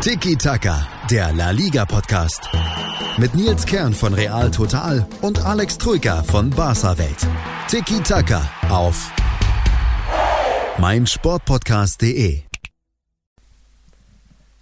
Tiki Taka, der La Liga Podcast. Mit Nils Kern von Real Total und Alex Troika von Barca Welt. Tiki Taka auf meinsportpodcast.de.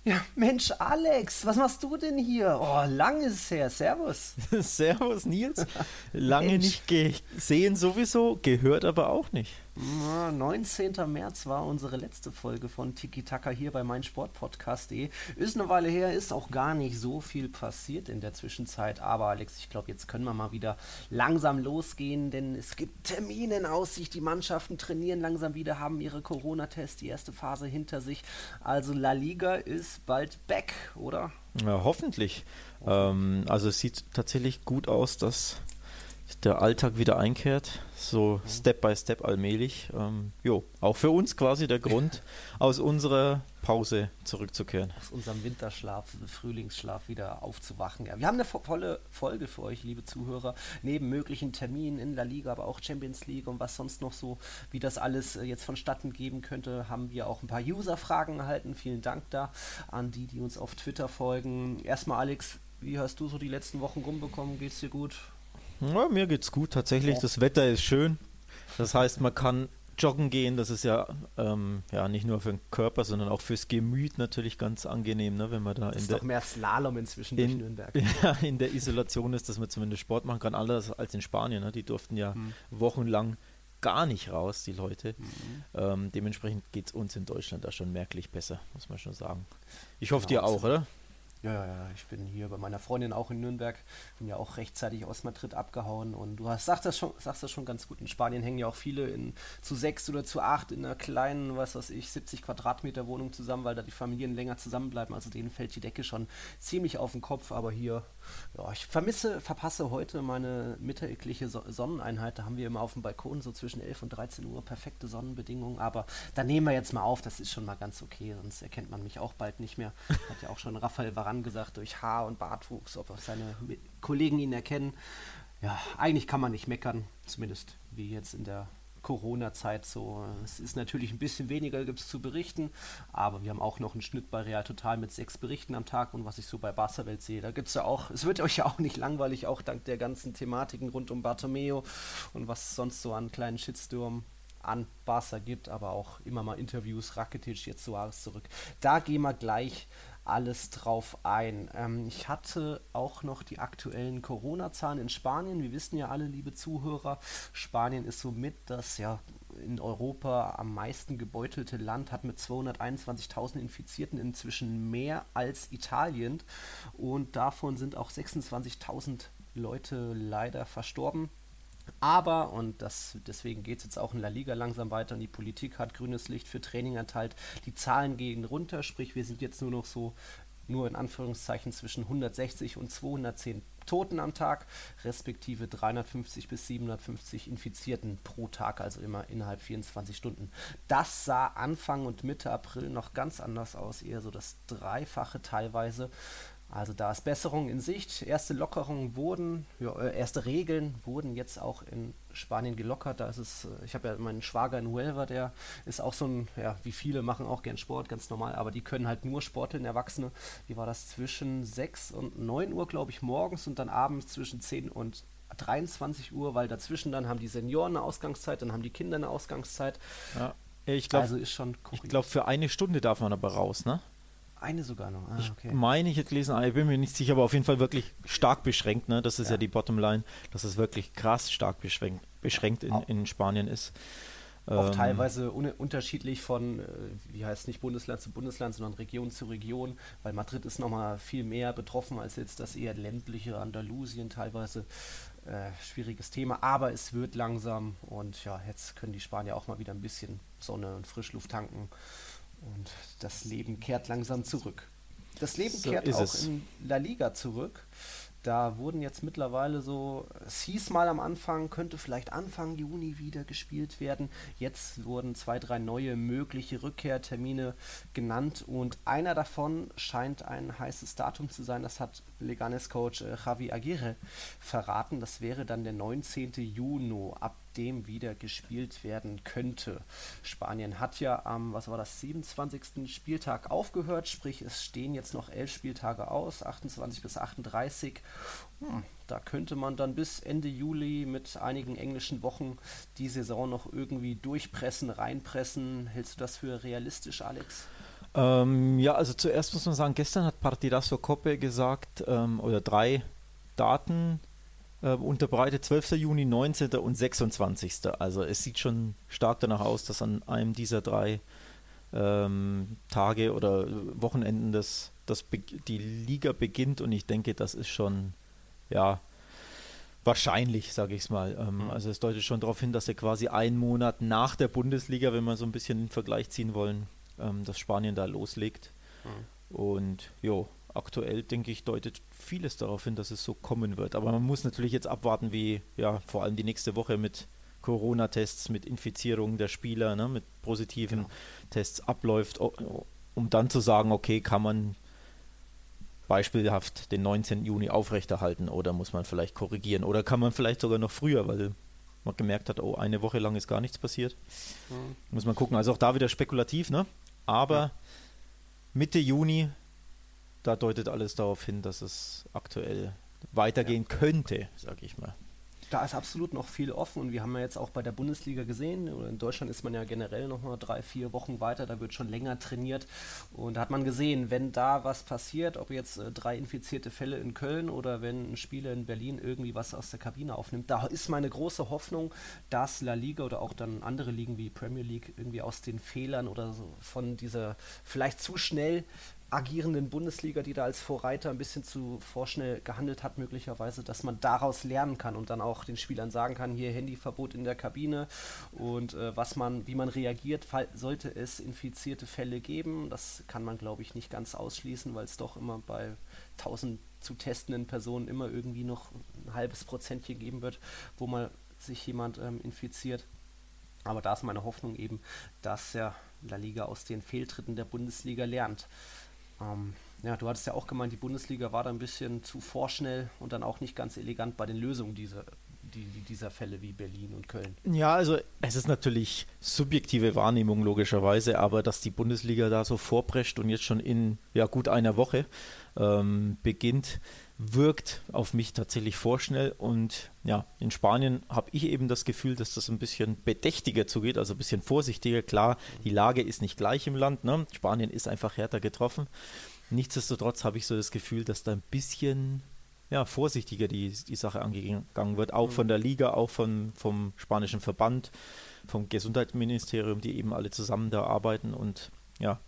Ja, Mensch, Alex, was machst du denn hier? Oh, lang ist es her. Servus. Servus, Nils. Lange nicht gesehen sowieso, gehört aber auch nicht. 19. März war unsere letzte Folge von Tiki Taka hier bei meinsportpodcast.de. Ist eine Weile her, ist auch gar nicht so viel passiert in der Zwischenzeit. Aber Alex, ich glaube, jetzt können wir mal wieder langsam losgehen, denn es gibt Termine in Aussicht. Die Mannschaften trainieren langsam wieder, haben ihre Corona-Tests, die erste Phase hinter sich. Also La Liga ist bald back, oder? Ja, hoffentlich. Ähm, also es sieht tatsächlich gut aus, dass der Alltag wieder einkehrt, so Step by Step allmählich. Ähm, jo, auch für uns quasi der Grund, aus unserer Pause zurückzukehren. Aus unserem Winterschlaf, Frühlingsschlaf wieder aufzuwachen. Ja, wir haben eine volle Folge für euch, liebe Zuhörer, neben möglichen Terminen in der Liga, aber auch Champions League und was sonst noch so, wie das alles äh, jetzt vonstatten geben könnte, haben wir auch ein paar User-Fragen erhalten. Vielen Dank da an die, die uns auf Twitter folgen. Erstmal, Alex, wie hast du so die letzten Wochen rumbekommen? Geht's dir gut? Ja, mir geht's gut tatsächlich. Das Wetter ist schön. Das heißt, man kann joggen gehen. Das ist ja, ähm, ja nicht nur für den Körper, sondern auch fürs Gemüt natürlich ganz angenehm, ne, wenn man da das in ist der, doch mehr Slalom inzwischen in, Nürnberg. Ja, in der Isolation ist, dass man zumindest Sport machen kann, anders als in Spanien. Ne? Die durften ja hm. wochenlang gar nicht raus, die Leute. Mhm. Ähm, dementsprechend geht es uns in Deutschland da schon merklich besser, muss man schon sagen. Ich hoffe, genau, dir auch, oder? Ja, ja, ja, ich bin hier bei meiner Freundin auch in Nürnberg. Bin ja auch rechtzeitig aus Madrid abgehauen und du hast, sagst, das schon, sagst das schon ganz gut. In Spanien hängen ja auch viele in, zu sechs oder zu acht in einer kleinen, was weiß ich, 70 Quadratmeter Wohnung zusammen, weil da die Familien länger zusammenbleiben. Also denen fällt die Decke schon ziemlich auf den Kopf. Aber hier, ja, ich vermisse, verpasse heute meine mittägliche Sonneneinheit. Da haben wir immer auf dem Balkon so zwischen 11 und 13 Uhr perfekte Sonnenbedingungen. Aber da nehmen wir jetzt mal auf, das ist schon mal ganz okay, sonst erkennt man mich auch bald nicht mehr. Hat ja auch schon Raphael Varan gesagt, durch Haar- und Bartwuchs, ob auch seine Kollegen ihn erkennen. Ja, eigentlich kann man nicht meckern, zumindest wie jetzt in der Corona-Zeit so. Es ist natürlich ein bisschen weniger gibt es zu berichten, aber wir haben auch noch einen Schnitt bei Real Total mit sechs Berichten am Tag und was ich so bei Barca Welt sehe, da gibt es ja auch, es wird euch ja auch nicht langweilig, auch dank der ganzen Thematiken rund um Bartomeo und was sonst so an kleinen Shitstorm an Barca gibt, aber auch immer mal Interviews, Rakitic, jetzt Suarez zurück. Da gehen wir gleich alles drauf ein. Ähm, ich hatte auch noch die aktuellen Corona-Zahlen in Spanien. Wir wissen ja alle, liebe Zuhörer, Spanien ist somit das ja in Europa am meisten gebeutelte Land, hat mit 221.000 Infizierten inzwischen mehr als Italien und davon sind auch 26.000 Leute leider verstorben. Aber, und das, deswegen geht es jetzt auch in La Liga langsam weiter und die Politik hat grünes Licht für Training erteilt. Die Zahlen gehen runter, sprich wir sind jetzt nur noch so, nur in Anführungszeichen zwischen 160 und 210 Toten am Tag, respektive 350 bis 750 Infizierten pro Tag, also immer innerhalb 24 Stunden. Das sah Anfang und Mitte April noch ganz anders aus, eher so das Dreifache teilweise. Also da ist Besserung in Sicht. Erste Lockerungen wurden, ja, äh, erste Regeln wurden jetzt auch in Spanien gelockert. Da ist es, äh, ich habe ja meinen Schwager in Huelva, der ist auch so ein, ja, wie viele machen auch gern Sport, ganz normal, aber die können halt nur sporteln, Erwachsene. Wie war das zwischen 6 und 9 Uhr, glaube ich, morgens und dann abends zwischen 10 und 23 Uhr, weil dazwischen dann haben die Senioren eine Ausgangszeit, dann haben die Kinder eine Ausgangszeit. Ja. Ich glaube, also ich glaube, für eine Stunde darf man aber raus, ne? Eine sogar noch. Ah, okay. Ich meine, ich hätte gelesen, ich bin mir nicht sicher, aber auf jeden Fall wirklich stark beschränkt. Ne? Das ist ja. ja die Bottomline, dass es wirklich krass stark beschränkt, beschränkt in, in Spanien ist. Auch ähm, teilweise un unterschiedlich von, äh, wie heißt nicht Bundesland zu Bundesland, sondern Region zu Region, weil Madrid ist nochmal viel mehr betroffen als jetzt das eher ländliche Andalusien, teilweise äh, schwieriges Thema, aber es wird langsam und ja, jetzt können die Spanier auch mal wieder ein bisschen Sonne und Frischluft tanken. Und das Leben kehrt langsam zurück. Das Leben so kehrt auch es. in La Liga zurück. Da wurden jetzt mittlerweile so, es hieß mal am Anfang, könnte vielleicht Anfang Juni wieder gespielt werden. Jetzt wurden zwei, drei neue mögliche Rückkehrtermine genannt und einer davon scheint ein heißes Datum zu sein. Das hat Leganes-Coach äh, Javi Aguirre verraten. Das wäre dann der 19. Juni. Ab dem wieder gespielt werden könnte. Spanien hat ja am, was war das, 27. Spieltag aufgehört, sprich es stehen jetzt noch elf Spieltage aus, 28 bis 38. Hm, da könnte man dann bis Ende Juli mit einigen englischen Wochen die Saison noch irgendwie durchpressen, reinpressen. Hältst du das für realistisch, Alex? Ähm, ja, also zuerst muss man sagen, gestern hat Partidaso Coppe gesagt, ähm, oder drei Daten äh, unterbreitet, 12. Juni, 19. und 26. Also es sieht schon stark danach aus, dass an einem dieser drei ähm, Tage oder Wochenenden das, das die Liga beginnt und ich denke, das ist schon, ja, wahrscheinlich, sage ich es mal. Ähm, mhm. Also es deutet schon darauf hin, dass er quasi einen Monat nach der Bundesliga, wenn wir so ein bisschen den Vergleich ziehen wollen, ähm, dass Spanien da loslegt. Mhm. Und jo, aktuell denke ich, deutet vieles darauf hin, dass es so kommen wird. Aber man muss natürlich jetzt abwarten, wie ja vor allem die nächste Woche mit Corona-Tests, mit Infizierungen der Spieler, ne, mit positiven genau. Tests abläuft, um dann zu sagen, okay, kann man beispielhaft den 19. Juni aufrechterhalten oder muss man vielleicht korrigieren oder kann man vielleicht sogar noch früher, weil man gemerkt hat, oh, eine Woche lang ist gar nichts passiert. Mhm. Muss man gucken. Also auch da wieder spekulativ, ne? Aber ja. Mitte Juni, da deutet alles darauf hin, dass es aktuell weitergehen ja. könnte, sag ich mal da ist absolut noch viel offen und wir haben ja jetzt auch bei der Bundesliga gesehen, in Deutschland ist man ja generell noch mal drei, vier Wochen weiter, da wird schon länger trainiert und da hat man gesehen, wenn da was passiert, ob jetzt äh, drei infizierte Fälle in Köln oder wenn ein Spieler in Berlin irgendwie was aus der Kabine aufnimmt, da ist meine große Hoffnung, dass La Liga oder auch dann andere Ligen wie Premier League irgendwie aus den Fehlern oder so von dieser vielleicht zu schnell agierenden Bundesliga, die da als Vorreiter ein bisschen zu vorschnell gehandelt hat, möglicherweise, dass man daraus lernen kann und dann auch den Spielern sagen kann, hier Handyverbot in der Kabine und äh, was man, wie man reagiert, sollte es infizierte Fälle geben. Das kann man, glaube ich, nicht ganz ausschließen, weil es doch immer bei 1000 zu testenden Personen immer irgendwie noch ein halbes Prozentchen geben wird, wo mal sich jemand ähm, infiziert. Aber da ist meine Hoffnung eben, dass ja La Liga aus den Fehltritten der Bundesliga lernt. Ähm, ja, du hattest ja auch gemeint, die Bundesliga war da ein bisschen zu vorschnell und dann auch nicht ganz elegant bei den Lösungen dieser, die, dieser Fälle wie Berlin und Köln. Ja, also es ist natürlich subjektive Wahrnehmung logischerweise, aber dass die Bundesliga da so vorprescht und jetzt schon in ja, gut einer Woche ähm, beginnt, wirkt auf mich tatsächlich vorschnell. Und ja, in Spanien habe ich eben das Gefühl, dass das ein bisschen bedächtiger zugeht, also ein bisschen vorsichtiger. Klar, die Lage ist nicht gleich im Land. Ne? Spanien ist einfach härter getroffen. Nichtsdestotrotz habe ich so das Gefühl, dass da ein bisschen ja, vorsichtiger die, die Sache angegangen wird, auch von der Liga, auch von, vom spanischen Verband, vom Gesundheitsministerium, die eben alle zusammen da arbeiten und ja,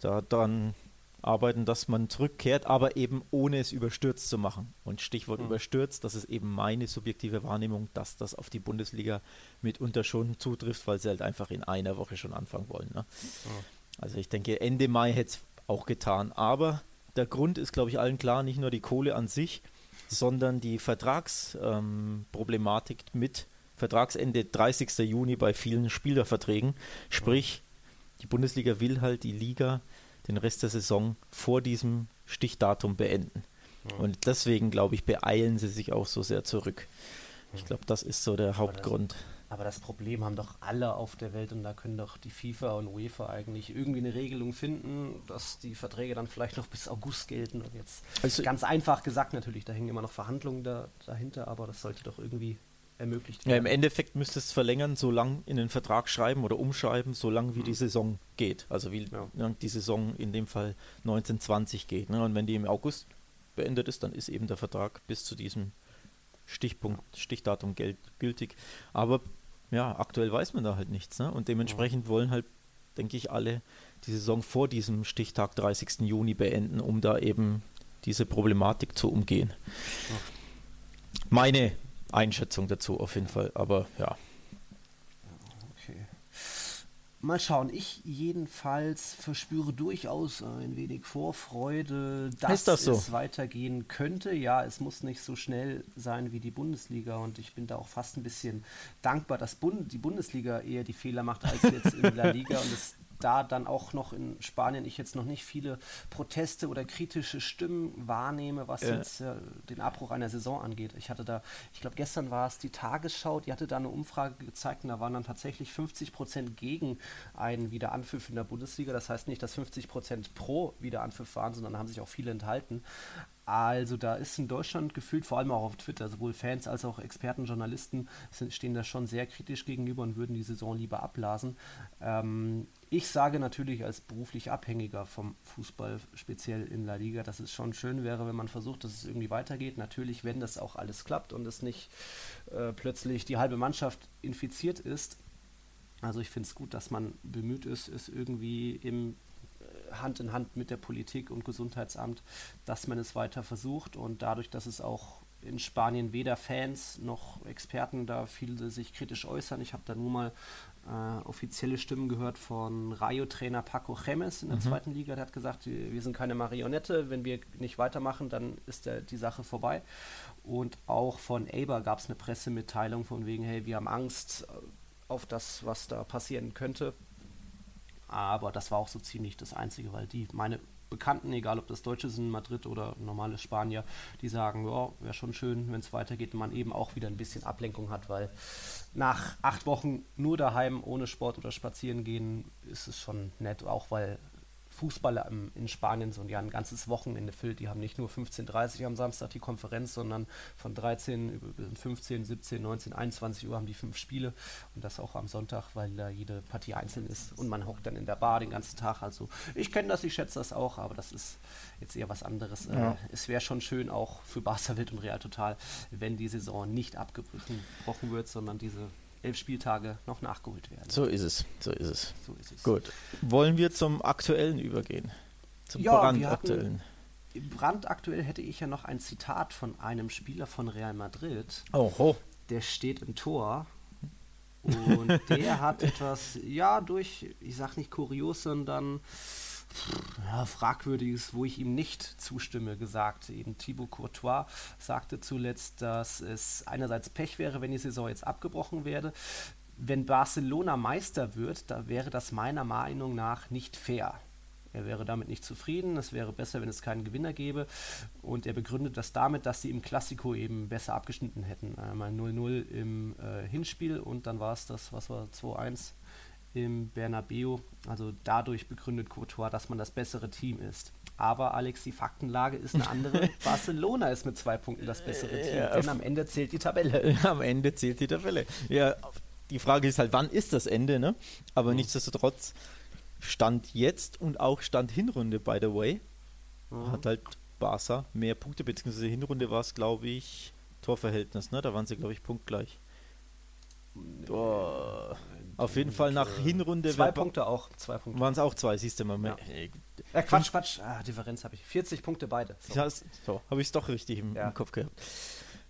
da dann arbeiten, dass man zurückkehrt, aber eben ohne es überstürzt zu machen. Und Stichwort mhm. überstürzt, das ist eben meine subjektive Wahrnehmung, dass das auf die Bundesliga mitunter schon zutrifft, weil sie halt einfach in einer Woche schon anfangen wollen. Ne? Mhm. Also ich denke, Ende Mai hätte es auch getan. Aber der Grund ist, glaube ich, allen klar, nicht nur die Kohle an sich, sondern die Vertragsproblematik ähm, mit Vertragsende 30. Juni bei vielen Spielerverträgen. Sprich, die Bundesliga will halt die Liga den Rest der Saison vor diesem Stichdatum beenden. Ja. Und deswegen, glaube ich, beeilen sie sich auch so sehr zurück. Ich glaube, das ist so der Hauptgrund. Aber das Problem haben doch alle auf der Welt und da können doch die FIFA und UEFA eigentlich irgendwie eine Regelung finden, dass die Verträge dann vielleicht noch bis August gelten. Und jetzt also ganz einfach gesagt natürlich, da hängen immer noch Verhandlungen da, dahinter, aber das sollte doch irgendwie ermöglicht werden. Ja, im Endeffekt müsste es verlängern, so lang in den Vertrag schreiben oder umschreiben, so lang wie mhm. die Saison geht. Also wie ja. lang die Saison in dem Fall 1920 geht. Ne? Und wenn die im August beendet ist, dann ist eben der Vertrag bis zu diesem Stichpunkt, Stichdatum gültig. Aber ja, aktuell weiß man da halt nichts. Ne? Und dementsprechend ja. wollen halt, denke ich, alle die Saison vor diesem Stichtag 30. Juni beenden, um da eben diese Problematik zu umgehen. Ja. Meine Einschätzung dazu auf jeden Fall. Aber ja. Okay. Mal schauen. Ich jedenfalls verspüre durchaus ein wenig Vorfreude, dass das so? es weitergehen könnte. Ja, es muss nicht so schnell sein wie die Bundesliga und ich bin da auch fast ein bisschen dankbar, dass Bund die Bundesliga eher die Fehler macht als jetzt in der Liga und es da dann auch noch in Spanien ich jetzt noch nicht viele Proteste oder kritische Stimmen wahrnehme, was ja. jetzt äh, den Abbruch einer Saison angeht. Ich hatte da, ich glaube gestern war es die Tagesschau, die hatte da eine Umfrage gezeigt und da waren dann tatsächlich 50 Prozent gegen einen Wiederanpfiff in der Bundesliga. Das heißt nicht, dass 50 Prozent pro Wiederanpfiff waren, sondern haben sich auch viele enthalten. Also da ist in Deutschland gefühlt, vor allem auch auf Twitter, sowohl Fans als auch Experten, Journalisten sind, stehen da schon sehr kritisch gegenüber und würden die Saison lieber abblasen. Ähm, ich sage natürlich als beruflich Abhängiger vom Fußball, speziell in La Liga, dass es schon schön wäre, wenn man versucht, dass es irgendwie weitergeht. Natürlich, wenn das auch alles klappt und es nicht äh, plötzlich die halbe Mannschaft infiziert ist. Also ich finde es gut, dass man bemüht ist, es irgendwie im Hand in Hand mit der Politik und Gesundheitsamt, dass man es weiter versucht und dadurch, dass es auch in Spanien weder Fans noch Experten da viele sich kritisch äußern. Ich habe da nur mal äh, offizielle Stimmen gehört von Rayo-Trainer Paco Gemes in der mhm. zweiten Liga. Der hat gesagt, wir sind keine Marionette, wenn wir nicht weitermachen, dann ist der, die Sache vorbei. Und auch von Aber gab es eine Pressemitteilung von wegen, hey, wir haben Angst auf das, was da passieren könnte. Aber das war auch so ziemlich das Einzige, weil die, meine Bekannten, egal ob das Deutsche sind, Madrid oder normale Spanier, die sagen, ja, wäre schon schön, wenn es weitergeht und man eben auch wieder ein bisschen Ablenkung hat, weil nach acht Wochen nur daheim ohne Sport oder spazieren gehen ist es schon nett, auch weil Fußballer im, in Spanien so ja ein ganzes Wochenende füllt. Die haben nicht nur 15.30 Uhr am Samstag die Konferenz, sondern von 13 bis 15, 17, 19, 21 Uhr haben die fünf Spiele und das auch am Sonntag, weil da jede Partie einzeln ist und man hockt dann in der Bar den ganzen Tag. Also ich kenne das, ich schätze das auch, aber das ist jetzt eher was anderes. Ja. Äh, es wäre schon schön auch für Barca Wild und Real Total, wenn die Saison nicht abgebrochen wird, sondern diese elf Spieltage noch nachgeholt werden. So ist es, so ist es. So ist es. Gut. Wollen wir zum Aktuellen übergehen? Zum ja, Brandaktuellen. Brandaktuell hätte ich ja noch ein Zitat von einem Spieler von Real Madrid. Oho. Der steht im Tor. Und der hat etwas, ja, durch, ich sag nicht kurios, sondern ja, Fragwürdiges, wo ich ihm nicht zustimme, gesagt. Eben Thibaut Courtois sagte zuletzt, dass es einerseits Pech wäre, wenn die Saison jetzt abgebrochen werde. Wenn Barcelona Meister wird, da wäre das meiner Meinung nach nicht fair. Er wäre damit nicht zufrieden. Es wäre besser, wenn es keinen Gewinner gäbe. Und er begründet das damit, dass sie im Klassiko eben besser abgeschnitten hätten. Einmal 0-0 im äh, Hinspiel und dann war es das, was war 2-1 im Bernabeu. Also dadurch begründet Courtois, dass man das bessere Team ist. Aber Alex, die Faktenlage ist eine andere. Barcelona ist mit zwei Punkten das bessere Team, ja, denn am Ende zählt die Tabelle. Am Ende zählt die Tabelle. Ja, die Frage ist halt, wann ist das Ende, ne? Aber mhm. nichtsdestotrotz Stand jetzt und auch Stand Hinrunde, by the way, mhm. hat halt Barca mehr Punkte, beziehungsweise Hinrunde war es, glaube ich, Torverhältnis, ne? Da waren sie, glaube ich, punktgleich. Boah. Auf jeden Fall nach Hinrunde. Zwei Punkte auch. Zwei Punkte. Waren es auch zwei, siehst du mal. Ja. Äh, Quatsch, Quatsch. Ah, Differenz habe ich. 40 Punkte beide. So, so habe ich es doch richtig im, ja. im Kopf gehabt.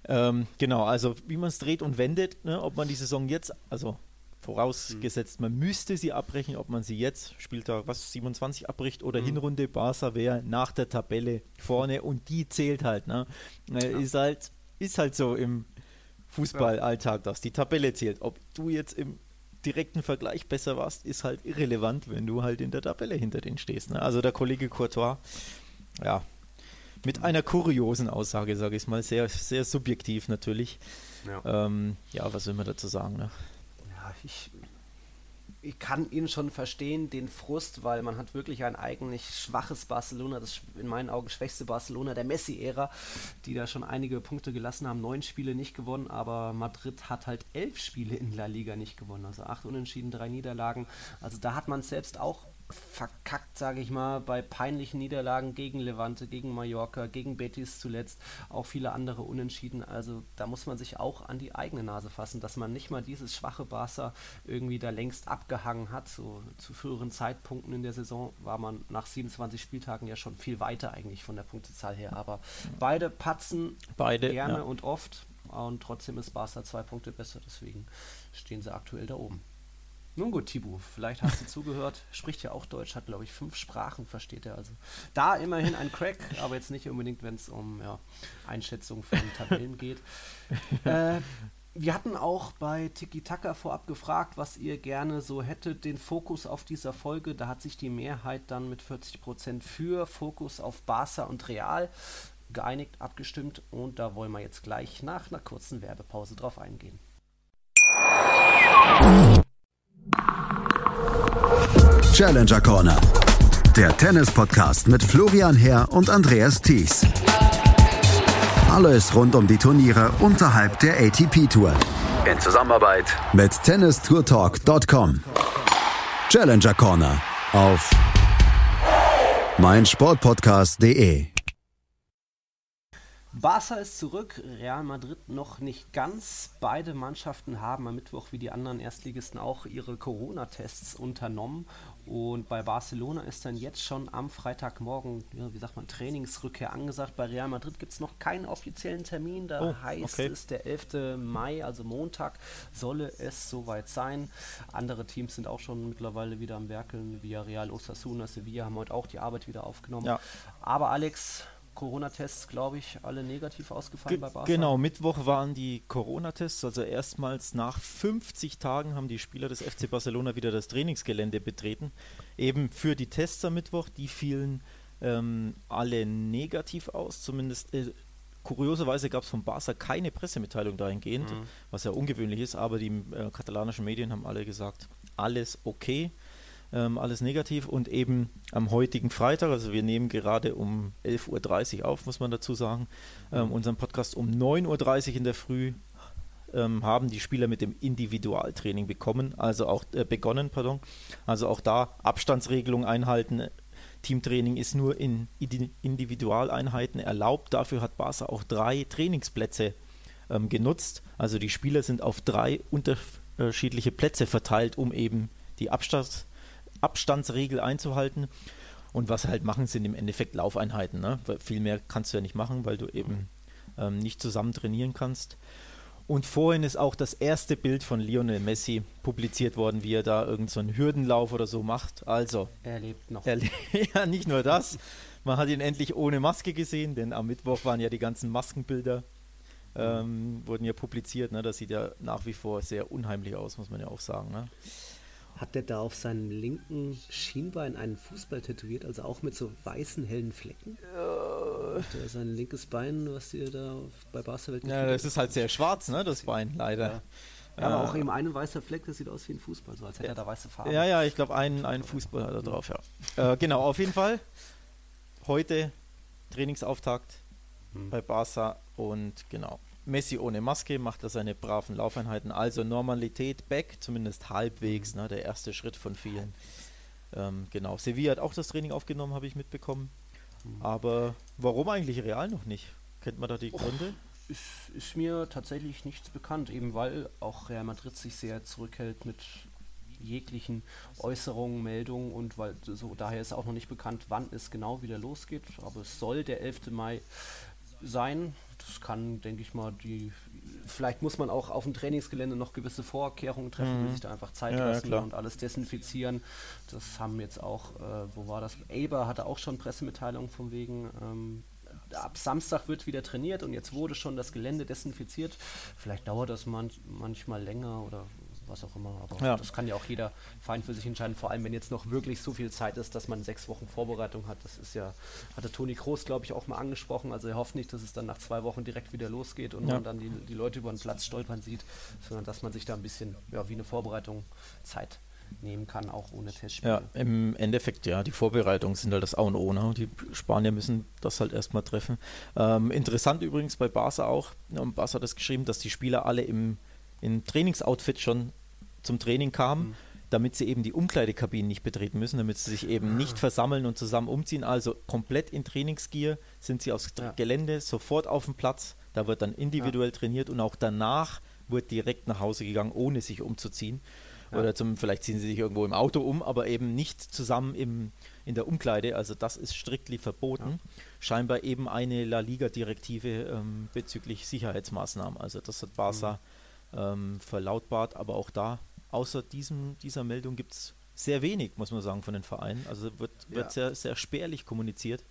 Ähm, genau, also wie man es dreht und wendet, ne, ob man die Saison jetzt, also vorausgesetzt, man müsste sie abbrechen, ob man sie jetzt, Spieltag was, 27 abbricht oder mhm. Hinrunde, Barca wäre nach der Tabelle vorne und die zählt halt, ne? Äh, ja. Ist halt, ist halt so im Fußballalltag, dass die Tabelle zählt. Ob du jetzt im direkten Vergleich besser warst, ist halt irrelevant, wenn du halt in der Tabelle hinter denen stehst. Ne? Also der Kollege Courtois, ja, mit einer kuriosen Aussage, sage ich mal, sehr, sehr subjektiv natürlich. Ja, ähm, ja was will man dazu sagen? Ne? Ja, ich ich kann ihn schon verstehen, den Frust, weil man hat wirklich ein eigentlich schwaches Barcelona, das in meinen Augen schwächste Barcelona der Messi-Ära, die da schon einige Punkte gelassen haben, neun Spiele nicht gewonnen, aber Madrid hat halt elf Spiele in La Liga nicht gewonnen, also acht Unentschieden, drei Niederlagen. Also da hat man selbst auch verkackt, sage ich mal, bei peinlichen Niederlagen gegen Levante, gegen Mallorca, gegen Betis zuletzt, auch viele andere Unentschieden. Also da muss man sich auch an die eigene Nase fassen, dass man nicht mal dieses schwache Barca irgendwie da längst abgehangen hat. So zu früheren Zeitpunkten in der Saison war man nach 27 Spieltagen ja schon viel weiter eigentlich von der Punktezahl her. Aber beide patzen beide, gerne ja. und oft und trotzdem ist Barca zwei Punkte besser, deswegen stehen sie aktuell da oben. Nun gut, Tibu, vielleicht hast du zugehört. Spricht ja auch Deutsch, hat glaube ich fünf Sprachen, versteht er also. Da immerhin ein Crack, aber jetzt nicht unbedingt, wenn es um ja, Einschätzung von Tabellen geht. Äh, wir hatten auch bei Tiki Taka vorab gefragt, was ihr gerne so hättet, den Fokus auf dieser Folge. Da hat sich die Mehrheit dann mit 40% für Fokus auf Barca und Real geeinigt, abgestimmt und da wollen wir jetzt gleich nach einer kurzen Werbepause drauf eingehen. Challenger Corner, der Tennis-Podcast mit Florian Herr und Andreas Thies. Alles rund um die Turniere unterhalb der ATP Tour. In Zusammenarbeit mit tennistourtalk.com. Challenger Corner auf meinsportpodcast.de. Barca ist zurück, Real Madrid noch nicht ganz. Beide Mannschaften haben am Mittwoch wie die anderen Erstligisten auch ihre Corona-Tests unternommen. Und bei Barcelona ist dann jetzt schon am Freitagmorgen, ja, wie sagt man, Trainingsrückkehr angesagt. Bei Real Madrid gibt es noch keinen offiziellen Termin. Da oh, heißt okay. es, der 11. Mai, also Montag, solle es soweit sein. Andere Teams sind auch schon mittlerweile wieder am Werkeln. Villarreal, Osasuna, Sevilla haben heute auch die Arbeit wieder aufgenommen. Ja. Aber Alex, Corona-Tests, glaube ich, alle negativ ausgefallen Ge bei Barca. Genau, Mittwoch waren die Corona-Tests, also erstmals nach 50 Tagen haben die Spieler des FC Barcelona wieder das Trainingsgelände betreten. Eben für die Tests am Mittwoch, die fielen ähm, alle negativ aus, zumindest äh, kurioserweise gab es von Barca keine Pressemitteilung dahingehend, mhm. was ja ungewöhnlich ist, aber die äh, katalanischen Medien haben alle gesagt, alles okay ähm, alles negativ und eben am heutigen Freitag, also wir nehmen gerade um 11.30 Uhr auf, muss man dazu sagen, ähm, unseren Podcast um 9.30 Uhr in der Früh ähm, haben die Spieler mit dem Individualtraining bekommen, also auch äh, begonnen, pardon. Also auch da Abstandsregelung einhalten. Teamtraining ist nur in Individualeinheiten erlaubt. Dafür hat Barca auch drei Trainingsplätze ähm, genutzt. Also die Spieler sind auf drei unterschiedliche Plätze verteilt, um eben die Abstands Abstandsregel einzuhalten. Und was halt machen, sind im Endeffekt Laufeinheiten. Ne? Viel mehr kannst du ja nicht machen, weil du eben ähm, nicht zusammen trainieren kannst. Und vorhin ist auch das erste Bild von Lionel Messi publiziert worden, wie er da irgendeinen so Hürdenlauf oder so macht. Also. Er lebt noch. Er le ja, nicht nur das. Man hat ihn endlich ohne Maske gesehen, denn am Mittwoch waren ja die ganzen Maskenbilder, ähm, wurden ja publiziert. Ne? Das sieht ja nach wie vor sehr unheimlich aus, muss man ja auch sagen. Ne? Hat der da auf seinem linken Schienbein einen Fußball tätowiert, also auch mit so weißen, hellen Flecken? Ja. Hat er sein linkes Bein, was ihr da bei Barcelona Ja, das ist halt sehr schwarz, ne, das Bein, leider. Ja. Ja, aber auch eben ein weißer Fleck, das sieht aus wie ein Fußball, so als hätte er da weiße Farbe. Ja, ja, ich glaube, einen, einen Fußball hat er drauf, ja. Äh, genau, auf jeden Fall. Heute Trainingsauftakt hm. bei Barca und genau. Messi ohne Maske macht er seine braven Laufeinheiten. Also Normalität back, zumindest halbwegs, ne, der erste Schritt von vielen. Ähm, genau. Sevilla hat auch das Training aufgenommen, habe ich mitbekommen. Mhm. Aber warum eigentlich Real noch nicht? Kennt man da die Gründe? Oh, ist, ist, mir tatsächlich nichts bekannt, eben weil auch Real Madrid sich sehr zurückhält mit jeglichen Äußerungen, Meldungen und weil so daher ist auch noch nicht bekannt, wann es genau wieder losgeht. Aber es soll der 11. Mai sein. Das kann, denke ich mal, die. Vielleicht muss man auch auf dem Trainingsgelände noch gewisse Vorkehrungen treffen, mhm. sich da einfach Zeit ja, lassen ja, und alles desinfizieren. Das haben jetzt auch, äh, wo war das? Aber hatte auch schon Pressemitteilungen von wegen. Ähm, ab Samstag wird wieder trainiert und jetzt wurde schon das Gelände desinfiziert. Vielleicht dauert das man manchmal länger oder was auch immer. Aber ja. das kann ja auch jeder fein für sich entscheiden, vor allem wenn jetzt noch wirklich so viel Zeit ist, dass man sechs Wochen Vorbereitung hat. Das ist ja, hatte Toni Kroos, glaube ich, auch mal angesprochen. Also er hofft nicht, dass es dann nach zwei Wochen direkt wieder losgeht und ja. man dann die, die Leute über den Platz stolpern sieht, sondern dass man sich da ein bisschen ja, wie eine Vorbereitung Zeit nehmen kann, auch ohne Testspiele. Ja, im Endeffekt, ja, die Vorbereitungen sind halt das A und O. Ne? Die Spanier müssen das halt erstmal treffen. Ähm, interessant übrigens bei Barca auch, und Barca hat das geschrieben, dass die Spieler alle im, im Trainingsoutfit schon zum Training kamen, mhm. damit sie eben die Umkleidekabinen nicht betreten müssen, damit sie sich eben ah. nicht versammeln und zusammen umziehen. Also komplett in Trainingsgear sind sie aufs ja. Gelände, sofort auf dem Platz. Da wird dann individuell ja. trainiert und auch danach wird direkt nach Hause gegangen, ohne sich umzuziehen. Ja. Oder zum, vielleicht ziehen sie sich irgendwo im Auto um, aber eben nicht zusammen im, in der Umkleide. Also das ist striktly verboten. Ja. Scheinbar eben eine La Liga-Direktive ähm, bezüglich Sicherheitsmaßnahmen. Also das hat Barca mhm. ähm, verlautbart, aber auch da außer diesem, dieser Meldung gibt es sehr wenig, muss man sagen, von den Vereinen. Also wird, wird ja. sehr, sehr spärlich kommuniziert.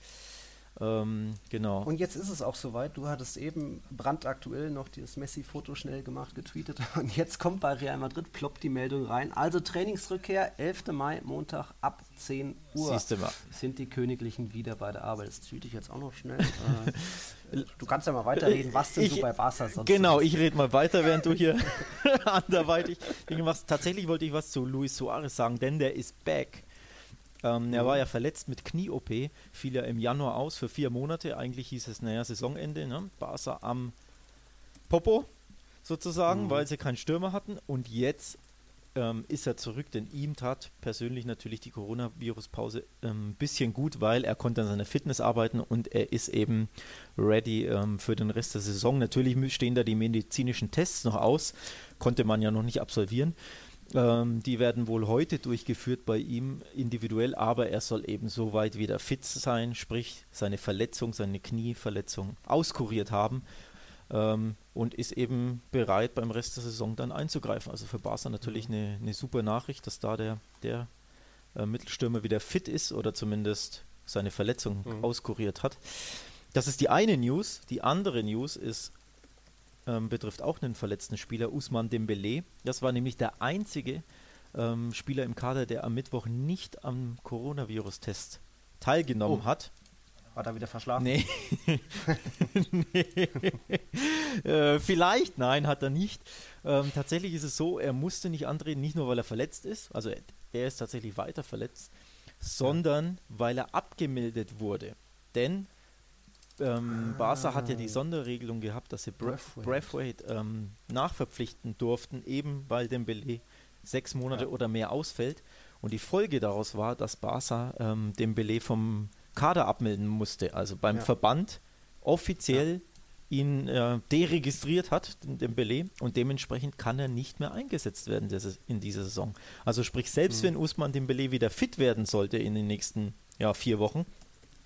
Ähm, genau. Und jetzt ist es auch soweit. Du hattest eben brandaktuell noch dieses Messi-Foto schnell gemacht, getweetet. Und jetzt kommt bei Real Madrid, ploppt die Meldung rein. Also Trainingsrückkehr, 11. Mai, Montag ab 10 Uhr. Siehst du mal. Sind die Königlichen wieder bei der Arbeit. Das tweete ich jetzt auch noch schnell. Du kannst ja mal weiterreden, was denn Ich- so bei Barca sonst Genau, ich rede mal weiter, während du hier anderweitig Dinge machst. Tatsächlich wollte ich was zu Luis Suarez sagen, denn der ist back. Ähm, Er war ja verletzt mit Knie-OP, fiel ja im Januar aus für vier Monate. Eigentlich hieß es, naja, Saisonende, ne? Barca am Popo sozusagen, weil sie keinen Stürmer hatten. Und jetzt ähm, ist er zurück, denn ihm tat persönlich natürlich die Coronavirus-Pause ein ähm, bisschen gut, weil er konnte an seiner Fitness arbeiten und er ist eben ready ähm, für den Rest der Saison. Natürlich stehen da die medizinischen Tests noch aus, konnte man ja noch nicht absolvieren. Ähm, die werden wohl heute durchgeführt bei ihm individuell, aber er soll eben soweit wieder fit sein, sprich seine Verletzung, seine Knieverletzung auskuriert haben ähm, und ist eben bereit, beim Rest der Saison dann einzugreifen. Also für Barca natürlich eine, eine super Nachricht, dass da der, der äh, Mittelstürmer wieder fit ist oder zumindest seine Verletzung Mhm. auskuriert hat. Das ist die eine News. Die andere News ist, ähm, betrifft auch einen verletzten Spieler, Usman Dembele. Das war nämlich der einzige ähm, Spieler im Kader, der am Mittwoch nicht am Coronavirus-Test teilgenommen Oh. hat. Hat er wieder verschlafen? Nee. nee. äh, vielleicht, nein, hat er nicht. Ähm, tatsächlich ist es so, er musste nicht antreten, nicht nur weil er verletzt ist, also er, ist tatsächlich weiter verletzt, sondern weil er abgemeldet wurde. Denn ähm, Barca hat ja die Sonderregelung gehabt, dass sie. Braithwaite ähm, nachverpflichten durften, eben weil Dembele sechs Monate Ja. oder mehr ausfällt. Und die Folge daraus war, dass Barca ähm, Dembele vom Kader abmelden musste, also beim Ja. Verband offiziell ihn äh, deregistriert hat, den Dembele, und dementsprechend kann er nicht mehr eingesetzt werden in dieser Saison. Also sprich, selbst wenn Usman Dembele wieder fit werden sollte in den nächsten ja, vier Wochen,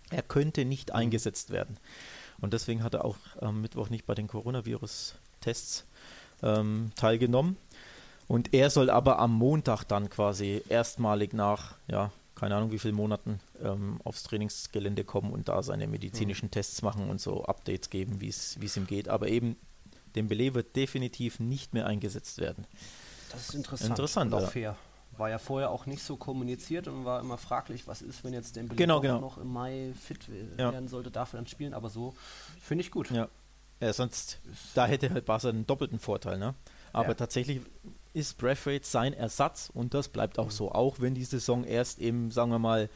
er könnte nicht eingesetzt werden. Und deswegen hat er auch am Mittwoch nicht bei den Coronavirus-Tests ähm, teilgenommen. Und er soll aber am Montag dann quasi erstmalig nach, ja, keine Ahnung wie vielen Monaten ähm, aufs Trainingsgelände kommen und da seine medizinischen Tests machen und so Updates geben, wie es ihm geht. Aber eben, Dembele wird definitiv nicht mehr eingesetzt werden. Das ist interessant. Interessant, und ja. auch fair. War ja vorher auch nicht so kommuniziert und war immer fraglich, was ist, wenn jetzt Dembele Genau, genau. noch im Mai fit we- Ja. werden sollte, darf er dann spielen. Aber so finde ich gut. Ja. Äh, sonst, da hätte halt Barca einen doppelten Vorteil, ne? Aber Ja. tatsächlich ist Braithwaite sein Ersatz und das bleibt auch so, auch wenn die Saison erst im, sagen wir mal,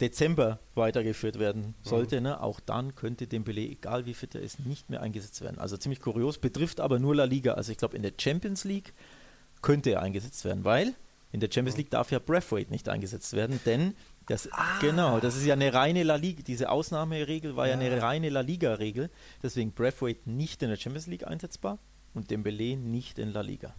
Dezember weitergeführt werden sollte, ne? auch dann könnte Dembele, egal wie fit er ist, nicht mehr eingesetzt werden. Also ziemlich kurios, betrifft aber nur La Liga. Also ich glaube, in der Champions League könnte er eingesetzt werden, weil in der Champions League darf ja Braithwaite nicht eingesetzt werden, denn das, genau, das ist ja eine reine La Liga, diese Ausnahmeregel war ja, eine reine La Liga-Regel, deswegen Braithwaite nicht in der Champions League einsetzbar und Dembele nicht in La Liga.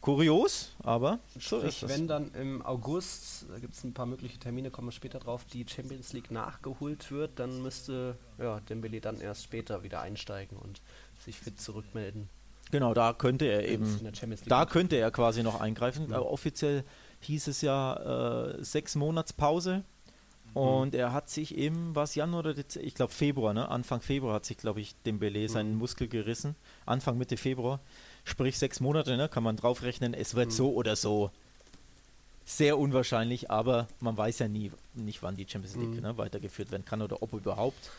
Kurios, aber so Sprich, ist es. wenn dann im August, da gibt es ein paar mögliche Termine, kommen wir später drauf, die Champions League nachgeholt wird, dann müsste ja, Dembele dann erst später wieder einsteigen und sich fit zurückmelden. Genau, da könnte er eben, da könnte er quasi noch eingreifen. Aber offiziell hieß es ja äh, sechs Monats Pause und er hat sich im, was Januar oder Dez ich glaube Februar, ne? Anfang Februar hat sich, glaube ich, Dembele seinen Muskel gerissen. Anfang Mitte Februar, sprich sechs Monate, ne? Kann man draufrechnen. Es wird so oder so sehr unwahrscheinlich, aber man weiß ja nie, nicht, wann die Champions League ne, weitergeführt werden kann oder ob überhaupt.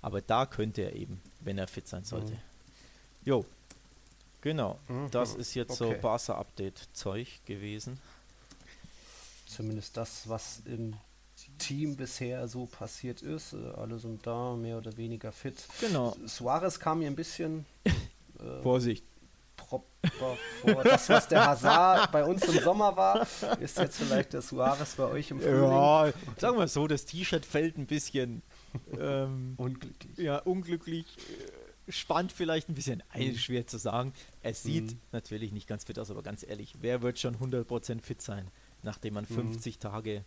Aber da könnte er eben, wenn er fit sein sollte. Jo, genau. Das ist jetzt Okay. so Barca-Update-Zeug gewesen. Zumindest das, was im Team bisher so passiert ist. Äh, Alle sind da, mehr oder weniger fit. Genau. Suarez kam mir ein bisschen Vorsicht. Proper vor. Das, was der Hazard bei uns im Sommer war, ist jetzt vielleicht der Suarez bei euch im Frühling. Ja, sagen wir so, das T-Shirt fällt ein bisschen ähm, Unglücklich. ja, unglücklich, äh, spannend vielleicht ein bisschen, äh, schwer zu sagen. Es sieht Mhm. natürlich nicht ganz fit aus, aber ganz ehrlich, wer wird schon 100% fit sein, nachdem man 50 Tage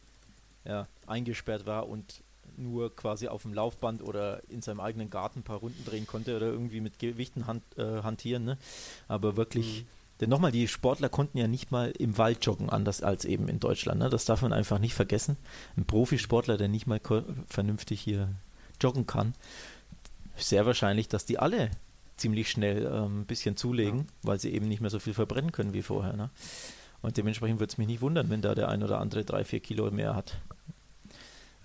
ja, eingesperrt war und nur quasi auf dem Laufband oder in seinem eigenen Garten ein paar Runden drehen konnte oder irgendwie mit Gewichten hand, äh, hantieren. Ne? Aber wirklich, denn nochmal, die Sportler konnten ja nicht mal im Wald joggen, anders als eben in Deutschland. Ne? Das darf man einfach nicht vergessen. Ein Profisportler, der nicht mal vernünftig hier joggen kann, sehr wahrscheinlich, dass die alle ziemlich schnell ähm, ein bisschen zulegen, ja. weil sie eben nicht mehr so viel verbrennen können wie vorher. Ne? Und dementsprechend würde es mich nicht wundern, wenn da der ein oder andere drei, vier Kilo mehr hat.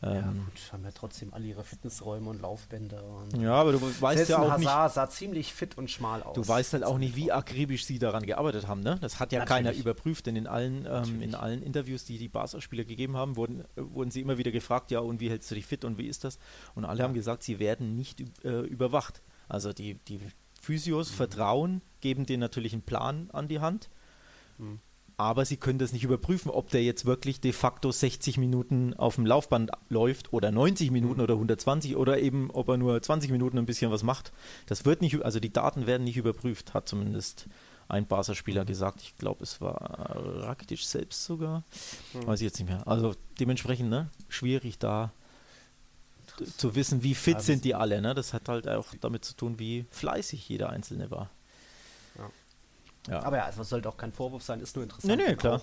Ja, ähm, gut, haben ja trotzdem alle ihre Fitnessräume und Laufbänder. Und ja, aber du weißt ja auch Hazard nicht. sah ziemlich fit und schmal aus. Du weißt halt auch nicht, wie akribisch sie daran gearbeitet haben. Ne? Das hat ja Natürlich. keiner überprüft, denn in allen, ähm, in allen Interviews, die die Barca-Spieler gegeben haben, wurden, äh, wurden sie immer wieder gefragt: Ja, und wie hältst du dich fit und wie ist das? Und alle ja. haben gesagt, sie werden nicht äh, überwacht. Also die, die Physios mhm. vertrauen, geben denen natürlich einen Plan an die Hand. Mhm aber sie können das nicht überprüfen, ob der jetzt wirklich de facto 60 Minuten auf dem Laufband läuft oder 90 Minuten mhm. oder 120 oder eben, ob er nur 20 Minuten ein bisschen was macht. Das wird nicht, also die Daten werden nicht überprüft, hat zumindest ein Barca-Spieler mhm. gesagt. Ich glaube, es war Rakitic selbst sogar. Mhm. Weiß ich jetzt nicht mehr. Also dementsprechend, ne, schwierig da zu wissen, wie fit sind die alle. Ne? Das hat halt auch damit zu tun, wie fleißig jeder Einzelne war. Ja. Aber ja, also es sollte auch kein Vorwurf sein, ist nur interessant. Nee, nee, klar.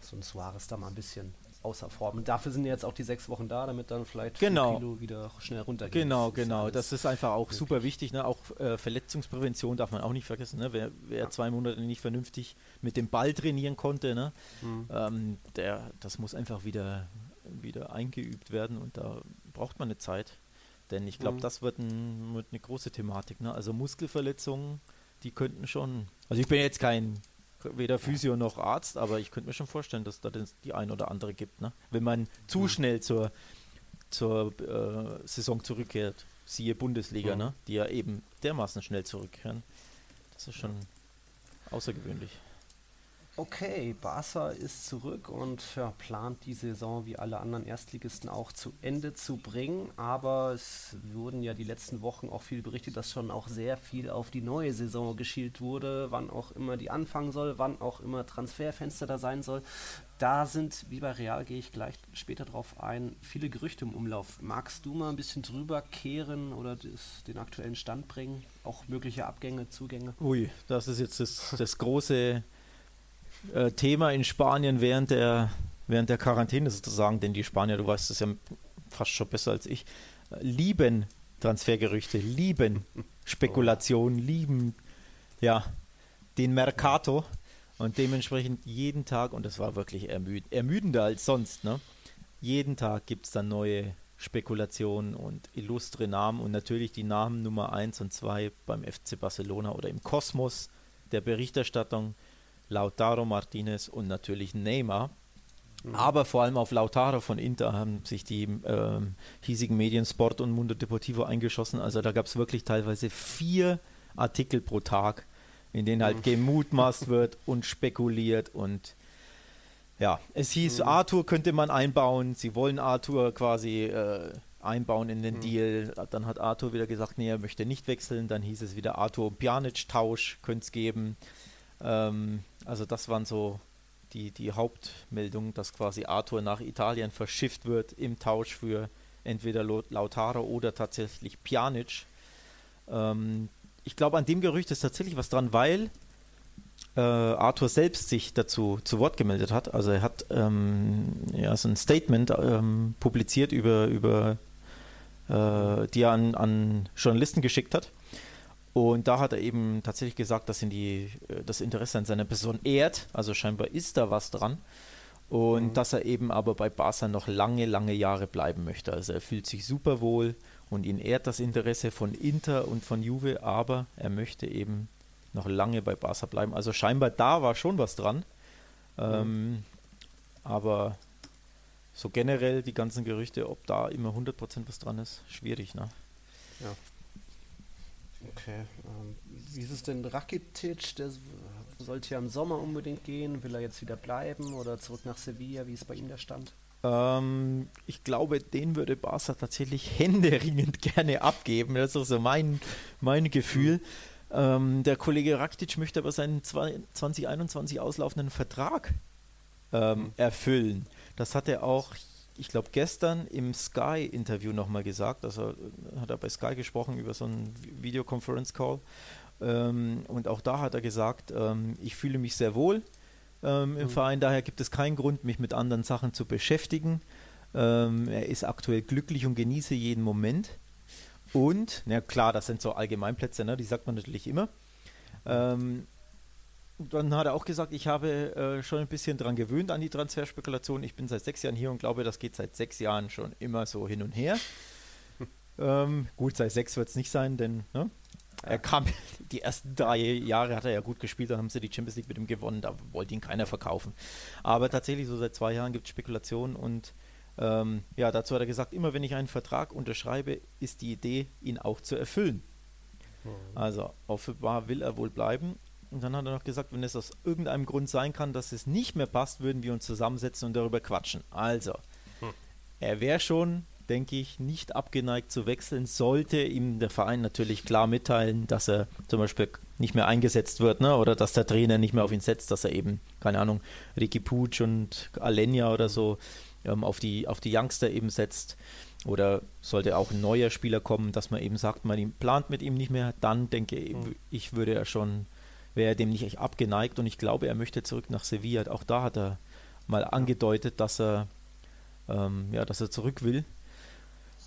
So ein Suarez da mal ein bisschen außer Form. Und dafür sind jetzt auch die sechs Wochen da, damit dann vielleicht genau. Kilo wieder schnell runtergeht. Genau, das genau. Das ist einfach auch wirklich. super wichtig. Ne? Auch äh, Verletzungsprävention darf man auch nicht vergessen. Ne? Wer, wer ja. zwei Monate nicht vernünftig mit dem Ball trainieren konnte, ne? Mhm. Ähm, der, das muss einfach wieder, wieder eingeübt werden und da braucht man eine Zeit. Denn ich glaube, mhm. das wird, ein, wird, eine große Thematik. Ne? Also Muskelverletzungen die könnten schon. Also ich bin jetzt kein weder Physio noch Arzt, aber ich könnte mir schon vorstellen, dass da die ein oder andere gibt, ne? Wenn man zu mhm. schnell zur, zur äh, Saison zurückkehrt, siehe Bundesliga, mhm. ne? Die ja eben dermaßen schnell zurückkehren. Das ist schon außergewöhnlich. Okay, Barca ist zurück und ja, plant die Saison wie alle anderen Erstligisten auch zu Ende zu bringen. Aber es wurden ja die letzten Wochen auch viel berichtet, dass schon auch sehr viel auf die neue Saison geschielt wurde, wann auch immer die anfangen soll, wann auch immer Transferfenster da sein soll. Da sind, wie bei Real gehe ich gleich später drauf ein, viele Gerüchte im Umlauf. Magst du mal ein bisschen drüber kehren oder das, den aktuellen Stand bringen? Auch mögliche Abgänge, Zugänge? Ui, das ist jetzt das, das große äh, Thema in Spanien während der, während der Quarantäne sozusagen, denn die Spanier, du weißt es ja fast schon besser als ich, äh, lieben Transfergerüchte, lieben Spekulationen, lieben ja, den Mercato und dementsprechend jeden Tag, und das war wirklich ermüd ermüdender als sonst, ne? jeden Tag gibt es dann neue Spekulationen und illustre Namen und natürlich die Namen Nummer 1 und 2 beim FC Barcelona oder im Kosmos der Berichterstattung Lautaro Martinez und natürlich Neymar. Mhm. Aber vor allem auf Lautaro von Inter haben sich die ähm, hiesigen Medien Sport und Mundo Deportivo eingeschossen. Also da gab es wirklich teilweise vier Artikel pro Tag, in denen halt mhm. gemutmaßt wird und spekuliert und ja, es hieß, mhm. Arthur könnte man einbauen. Sie wollen Arthur quasi äh, einbauen in den mhm. Deal. Dann hat Arthur wieder gesagt, nee, er möchte nicht wechseln. Dann hieß es wieder Arthur Pjanic-Tausch könnte es geben. Ähm, also das waren so die, die Hauptmeldungen, dass quasi Arthur nach Italien verschifft wird im Tausch für entweder Lautaro oder tatsächlich Pjanic. Ähm, ich glaube, an dem Gerücht ist tatsächlich was dran, weil äh, Arthur selbst sich dazu zu Wort gemeldet hat. Also er hat ähm, ja, so ein Statement ähm, publiziert über, über äh, die er an, an Journalisten geschickt hat. Und da hat er eben tatsächlich gesagt, dass ihn die, äh, das Interesse an seiner Person ehrt. Also scheinbar ist da was dran. Und mhm. dass er eben aber bei Barca noch lange, lange Jahre bleiben möchte. Also er fühlt sich super wohl und ihn ehrt das Interesse von Inter und von Juve, aber er möchte eben noch lange bei Barca bleiben. Also scheinbar da war schon was dran. Mhm. Ähm, aber so generell die ganzen Gerüchte, ob da immer 100% was dran ist, schwierig, ne? Ja. Okay. Ähm, wie ist es denn Rakitic? Der sollte ja im Sommer unbedingt gehen. Will er jetzt wieder bleiben oder zurück nach Sevilla? Wie ist bei ihm der Stand? Ähm, ich glaube, den würde Barca tatsächlich händeringend gerne abgeben. Das ist so mein, mein Gefühl. Mhm. Ähm, der Kollege Rakitic möchte aber seinen 2021 auslaufenden Vertrag ähm, mhm. erfüllen. Das hat er auch ich glaube, gestern im Sky-Interview nochmal gesagt, also hat er bei Sky gesprochen über so einen Videoconference-Call. Ähm, und auch da hat er gesagt, ähm, ich fühle mich sehr wohl ähm, im mhm. Verein, daher gibt es keinen Grund, mich mit anderen Sachen zu beschäftigen. Ähm, er ist aktuell glücklich und genieße jeden Moment. Und, na klar, das sind so Allgemeinplätze, ne? die sagt man natürlich immer. Ähm, dann hat er auch gesagt, ich habe äh, schon ein bisschen dran gewöhnt an die Transferspekulation. Ich bin seit sechs Jahren hier und glaube, das geht seit sechs Jahren schon immer so hin und her. ähm, gut, seit sechs wird es nicht sein, denn ne? er kam, die ersten drei Jahre hat er ja gut gespielt, dann haben sie die Champions League mit ihm gewonnen, da wollte ihn keiner verkaufen. Aber tatsächlich, so seit zwei Jahren gibt es Spekulationen und ähm, ja, dazu hat er gesagt, immer wenn ich einen Vertrag unterschreibe, ist die Idee, ihn auch zu erfüllen. Mhm. Also offenbar will er wohl bleiben. Und dann hat er noch gesagt, wenn es aus irgendeinem Grund sein kann, dass es nicht mehr passt, würden wir uns zusammensetzen und darüber quatschen. Also, hm. er wäre schon, denke ich, nicht abgeneigt zu wechseln, sollte ihm der Verein natürlich klar mitteilen, dass er zum Beispiel nicht mehr eingesetzt wird, ne? oder dass der Trainer nicht mehr auf ihn setzt, dass er eben, keine Ahnung, Ricky Pucci und Alenia oder so ähm, auf, die, auf die Youngster eben setzt. Oder sollte auch ein neuer Spieler kommen, dass man eben sagt, man plant mit ihm nicht mehr, dann denke hm. ich, würde er schon wäre er dem nicht echt abgeneigt und ich glaube, er möchte zurück nach Sevilla. Auch da hat er mal angedeutet, dass er, ähm, ja, dass er zurück will.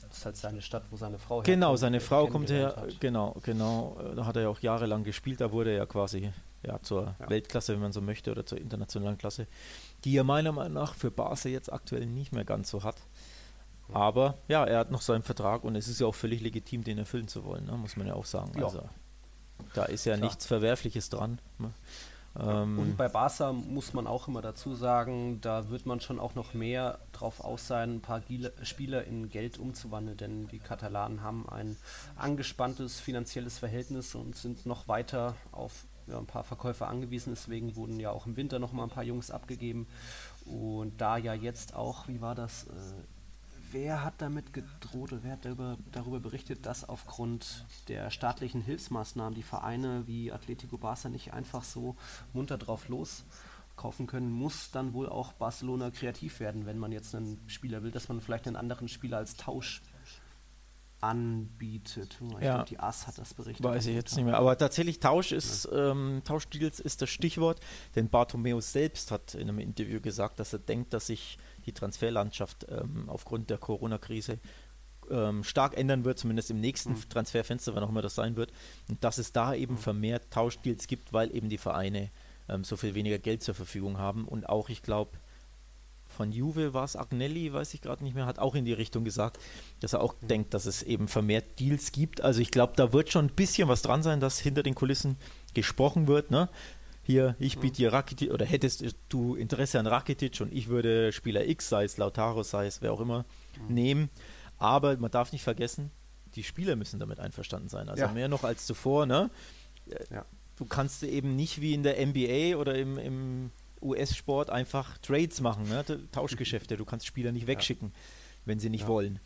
Das ist halt seine Stadt, wo seine Frau herkommt. Genau, seine Frau kommt her, hat. genau, genau. Da hat er ja auch jahrelang gespielt, da wurde er ja quasi ja, zur ja. Weltklasse, wenn man so möchte, oder zur internationalen Klasse, die er meiner Meinung nach für Basel jetzt aktuell nicht mehr ganz so hat. Aber ja, er hat noch seinen Vertrag und es ist ja auch völlig legitim, den erfüllen zu wollen, ne? muss man ja auch sagen. Ja. Also, da ist ja Klar. nichts Verwerfliches dran. Ne? Ähm und bei Barca muss man auch immer dazu sagen, da wird man schon auch noch mehr drauf aus sein, ein paar Spieler in Geld umzuwandeln, denn die Katalanen haben ein angespanntes finanzielles Verhältnis und sind noch weiter auf ja, ein paar Verkäufer angewiesen. Deswegen wurden ja auch im Winter noch mal ein paar Jungs abgegeben. Und da ja jetzt auch, wie war das, äh, wer hat damit gedroht oder wer hat darüber, darüber, berichtet, dass aufgrund der staatlichen Hilfsmaßnahmen die Vereine wie Atletico Barça nicht einfach so munter drauf loskaufen können, muss dann wohl auch Barcelona kreativ werden, wenn man jetzt einen Spieler will, dass man vielleicht einen anderen Spieler als Tausch anbietet. Ich ja. glaube, die AS hat das berichtet. Weiß ich jetzt nicht mehr. Aber tatsächlich Tausch ist, ja. ähm, Tauschdeals ist das Stichwort, denn Bartomeu selbst hat in einem Interview gesagt, dass er denkt, dass sich die Transferlandschaft ähm, aufgrund der Corona-Krise ähm, stark ändern wird, zumindest im nächsten mhm. Transferfenster, wann auch immer das sein wird. Und dass es da eben mhm. vermehrt Tauschdeals gibt, weil eben die Vereine ähm, so viel weniger Geld zur Verfügung haben. Und auch, ich glaube, von Juve war es Agnelli, weiß ich gerade nicht mehr, hat auch in die Richtung gesagt, dass er auch mhm. denkt, dass es eben vermehrt Deals gibt. Also ich glaube, da wird schon ein bisschen was dran sein, dass hinter den Kulissen gesprochen wird. Ne? Hier, ich biete dir Rakitic, oder hättest du Interesse an Rakitic und ich würde Spieler X, sei es Lautaro, sei es wer auch immer, mhm. nehmen. Aber man darf nicht vergessen, die Spieler müssen damit einverstanden sein. Also ja. mehr noch als zuvor, ne? Ja. Du kannst eben nicht wie in der NBA oder im, im US-Sport einfach Trades machen, ne? Tauschgeschäfte. Du kannst Spieler nicht wegschicken, ja. wenn sie nicht wollen.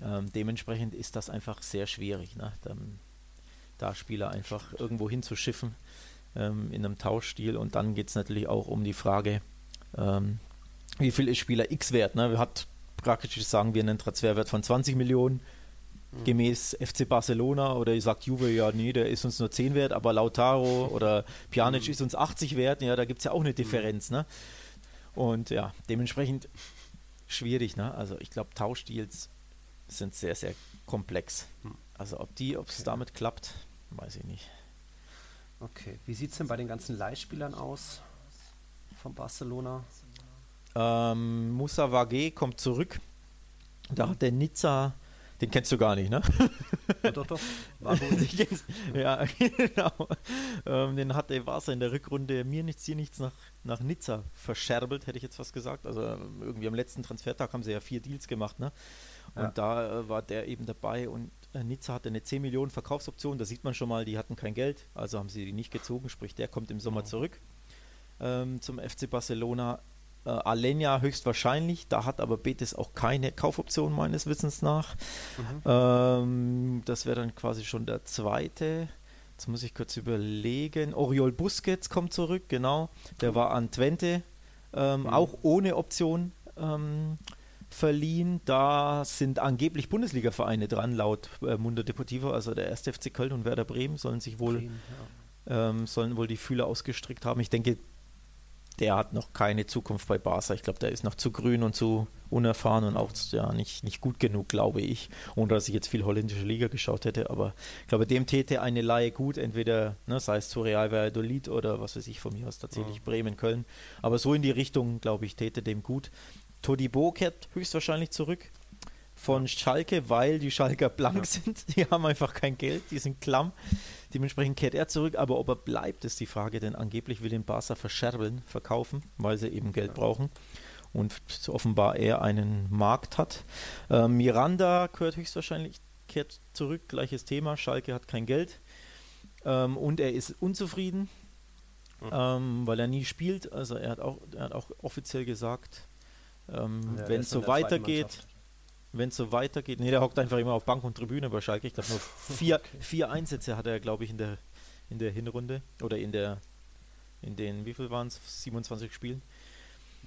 Ähm, dementsprechend ist das einfach sehr schwierig, ne? Dann, da Spieler einfach irgendwo hinzuschiffen ähm, in einem Tauschstil. Und dann geht es natürlich auch um die Frage, ähm, wie viel ist Spieler X wert? Ne? Hat praktisch, sagen wir, einen Transferwert von 20 Millionen mhm. gemäß FC Barcelona oder sagt Juve, ja, nee, der ist uns nur 10 wert, aber Lautaro oder Pjanic mhm. ist uns 80 wert, ja, da gibt es ja auch eine Differenz, ne? Und ja, dementsprechend schwierig, ne? Also ich glaube, Tauschdeals sind sehr, sehr komplex. Also ob die, ob es okay. damit klappt, weiß ich nicht. Okay, wie sieht es denn bei den ganzen Leihspielern aus von Barcelona? Ähm, Musa Wage kommt zurück. Da hat der Nizza, den kennst du gar nicht, ne? Ja, doch, doch. ja, genau. Ähm, den hat der Barca in der Rückrunde mir nichts, hier nichts nach, nach Nizza verscherbelt, hätte ich jetzt fast gesagt. Also irgendwie am letzten Transfertag haben sie ja vier Deals gemacht, ne? Und ja. da äh, war der eben dabei und Nizza hatte eine 10 Millionen Verkaufsoption, da sieht man schon mal, die hatten kein Geld, also haben sie die nicht gezogen, sprich der kommt im Sommer oh. zurück ähm, zum FC Barcelona. Äh, Alenia höchstwahrscheinlich, da hat aber Betis auch keine Kaufoption meines Wissens nach. Mhm. Ähm, das wäre dann quasi schon der zweite. Jetzt muss ich kurz überlegen. Oriol Busquets kommt zurück, genau. Der war an Twente, ähm, mhm. auch ohne Option. Ähm, verliehen. Da sind angeblich Bundesliga-Vereine dran, laut äh, Mundo Deportivo, also der 1. FC Köln und Werder Bremen sollen sich wohl, Bremen, ja. ähm, sollen wohl die Fühler ausgestrickt haben. Ich denke, der hat noch keine Zukunft bei Barca. Ich glaube, der ist noch zu grün und zu unerfahren und auch ja, nicht, nicht gut genug, glaube ich. Ohne dass ich jetzt viel holländische Liga geschaut hätte. Aber ich glaube, dem täte eine Laie gut, entweder, ne, sei es zu Real Valladolid oder was weiß ich von mir aus tatsächlich ja. Bremen, Köln. Aber so in die Richtung, glaube ich, täte dem gut. Todibo kehrt höchstwahrscheinlich zurück von Schalke, weil die Schalker blank ja. sind. Die haben einfach kein Geld, die sind klamm. Dementsprechend kehrt er zurück, aber ob er bleibt, ist die Frage, denn angeblich will den Barca verscherbeln, verkaufen, weil sie eben Geld ja. brauchen und offenbar er einen Markt hat. Äh, Miranda gehört höchstwahrscheinlich, kehrt zurück, gleiches Thema, Schalke hat kein Geld ähm, und er ist unzufrieden, mhm. ähm, weil er nie spielt, also er hat auch, er hat auch offiziell gesagt, ähm, ja, wenn es so weitergeht, wenn es so weitergeht. Nee, der hockt einfach immer auf Bank und Tribüne bei Schalke. Ich glaube nur vier, vier Einsätze hatte er, glaube ich, in der, in der Hinrunde. Oder in der, in den, wie viel waren es? 27 Spielen.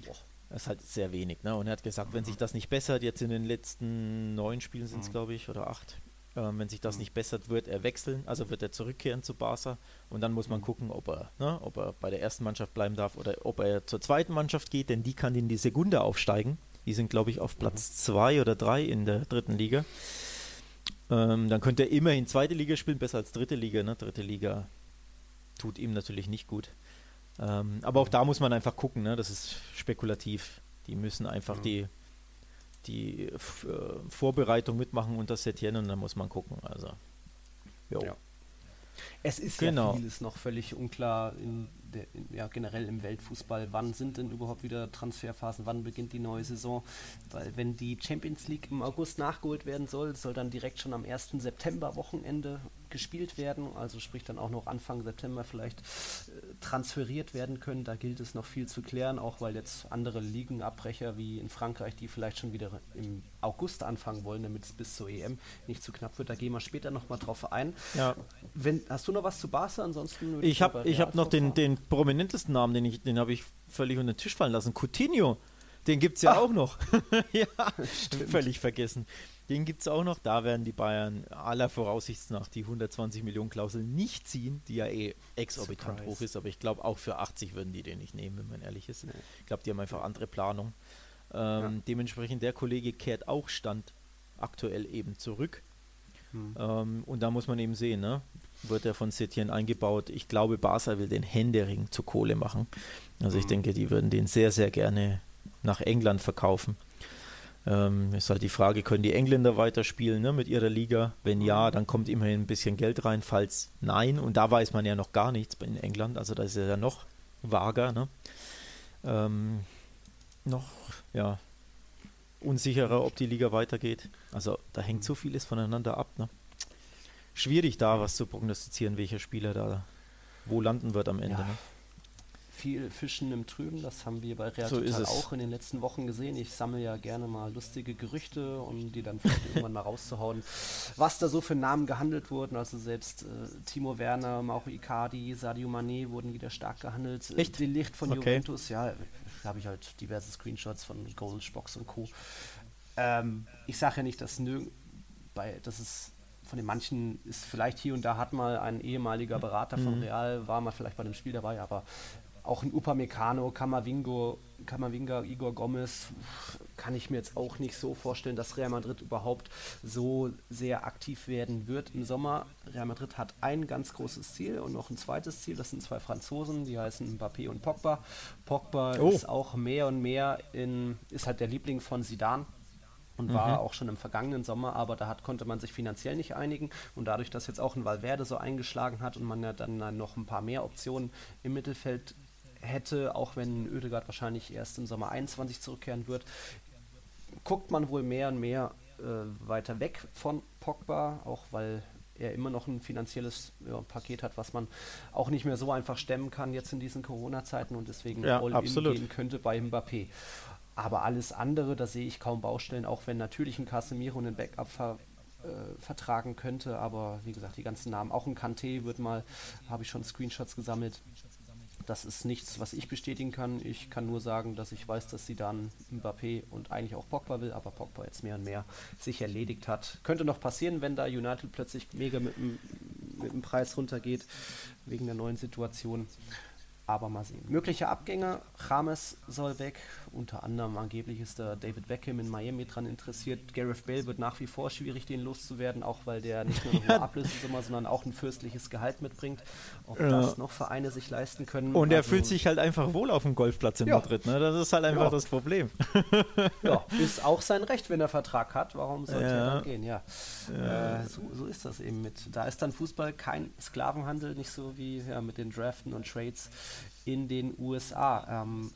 Boah. Das ist halt sehr wenig, ne? Und er hat gesagt, mhm. wenn sich das nicht bessert, jetzt in den letzten neun Spielen sind es, mhm. glaube ich, oder acht, ähm, wenn sich das mhm. nicht bessert, wird er wechseln, also wird er zurückkehren zu Barca und dann muss man mhm. gucken, ob er, ne, ob er bei der ersten Mannschaft bleiben darf oder ob er zur zweiten Mannschaft geht, denn die kann in die Sekunde aufsteigen. Die sind, glaube ich, auf Platz 2 mhm. oder 3 in der dritten Liga. Ähm, dann könnte er immerhin zweite Liga spielen, besser als dritte Liga. Ne? Dritte Liga tut ihm natürlich nicht gut. Ähm, aber auch da muss man einfach gucken, ne? das ist spekulativ. Die müssen einfach mhm. die, die äh, Vorbereitung mitmachen unter Setien und dann muss man gucken. Also, ja. Es ist genau. ja vieles noch völlig unklar in der, ja, generell im Weltfußball, wann sind denn überhaupt wieder Transferphasen, wann beginnt die neue Saison? Weil wenn die Champions League im August nachgeholt werden soll, soll dann direkt schon am 1. September Wochenende gespielt werden, also sprich dann auch noch Anfang September vielleicht äh, transferiert werden können. Da gilt es noch viel zu klären, auch weil jetzt andere Ligenabbrecher wie in Frankreich, die vielleicht schon wieder im August anfangen wollen, damit es bis zur EM nicht zu knapp wird. Da gehen wir später nochmal drauf ein. Ja. Wenn, hast du noch was zu Barca? Ansonsten ich habe ich hab noch den, den prominentesten Namen, den, ich, den habe ich völlig unter den Tisch fallen lassen. Coutinho. Den gibt es ja Ach. auch noch. ja, Stimmt. völlig vergessen. Den gibt es auch noch. Da werden die Bayern aller Voraussicht nach die 120 Millionen Klausel nicht ziehen, die ja eh exorbitant Surprise. hoch ist. Aber ich glaube, auch für 80 würden die den nicht nehmen, wenn man ehrlich ist. Nee. Ich glaube, die haben einfach andere Planung. Ähm, ja. Dementsprechend, der Kollege kehrt auch Stand aktuell eben zurück. Hm. Ähm, und da muss man eben sehen, ne? wird er von Setien eingebaut. Ich glaube, Barca will den Händering zu Kohle machen. Also hm. ich denke, die würden den sehr, sehr gerne nach England verkaufen. Ähm, ist halt die Frage, können die Engländer weiterspielen ne, mit ihrer Liga? Wenn ja, dann kommt immerhin ein bisschen Geld rein. Falls nein, und da weiß man ja noch gar nichts in England, also da ist ja noch vager, ne? ähm, noch ja, unsicherer, ob die Liga weitergeht. Also da hängt so vieles voneinander ab. Ne? Schwierig da was zu prognostizieren, welcher Spieler da wo landen wird am Ende. Ja. Ne? Viel Fischen im Trüben. Das haben wir bei Real so Total auch in den letzten Wochen gesehen. Ich sammle ja gerne mal lustige Gerüchte, um die dann vielleicht irgendwann mal rauszuhauen, was da so für Namen gehandelt wurden. Also selbst äh, Timo Werner, Mauro Icardi, Sadio Mané wurden wieder stark gehandelt. Echt? Delicht von okay. Juventus, ja, habe ich halt diverse Screenshots von Goldbox und Co. Ähm, ich sage ja nicht, dass nirgend bei, das ist von den manchen ist vielleicht hier und da hat mal ein ehemaliger Berater mhm. von Real, war mal vielleicht bei dem Spiel dabei, aber auch ein Upamecano, Kamavingo, Kamavinga, Igor Gomez, kann ich mir jetzt auch nicht so vorstellen, dass Real Madrid überhaupt so sehr aktiv werden wird im Sommer. Real Madrid hat ein ganz großes Ziel und noch ein zweites Ziel. Das sind zwei Franzosen, die heißen Mbappé und Pogba. Pogba oh. ist auch mehr und mehr in, ist halt der Liebling von Sidan und war mhm. auch schon im vergangenen Sommer, aber da hat, konnte man sich finanziell nicht einigen und dadurch, dass jetzt auch ein Valverde so eingeschlagen hat und man ja dann noch ein paar mehr Optionen im Mittelfeld hätte, auch wenn Oedegaard wahrscheinlich erst im Sommer 21 zurückkehren wird, guckt man wohl mehr und mehr äh, weiter weg von Pogba, auch weil er immer noch ein finanzielles ja, Paket hat, was man auch nicht mehr so einfach stemmen kann jetzt in diesen Corona-Zeiten und deswegen ja, all absolut. in gehen könnte bei Mbappé. Aber alles andere, da sehe ich kaum Baustellen, auch wenn natürlich ein Casemiro einen Backup ver äh, vertragen könnte, aber wie gesagt, die ganzen Namen, auch ein Kanté wird mal, habe ich schon Screenshots gesammelt, das ist nichts, was ich bestätigen kann. Ich kann nur sagen, dass ich weiß, dass sie dann Mbappé und eigentlich auch Pogba will, aber Pogba jetzt mehr und mehr sich erledigt hat. Könnte noch passieren, wenn da United plötzlich mega mit dem, mit dem Preis runtergeht, wegen der neuen Situation. Aber mal sehen. Mögliche Abgänge. James soll weg. Unter anderem angeblich ist da David Beckham in Miami dran interessiert. Gareth Bale wird nach wie vor schwierig, den loszuwerden, auch weil der nicht nur eine hohe Ablösesumme, sondern auch ein fürstliches Gehalt mitbringt. Ob ja. das noch Vereine sich leisten können. Und er also, fühlt sich halt einfach wohl auf dem Golfplatz in ja. Madrid. Ne? Das ist halt einfach ja. das Problem. ja, ist auch sein Recht, wenn er Vertrag hat. Warum sollte er dann gehen? Ja. Äh, so, so, ist das eben mit. Da ist dann Fußball kein Sklavenhandel, nicht so wie mit den Draften und Trades in den USA. Ähm,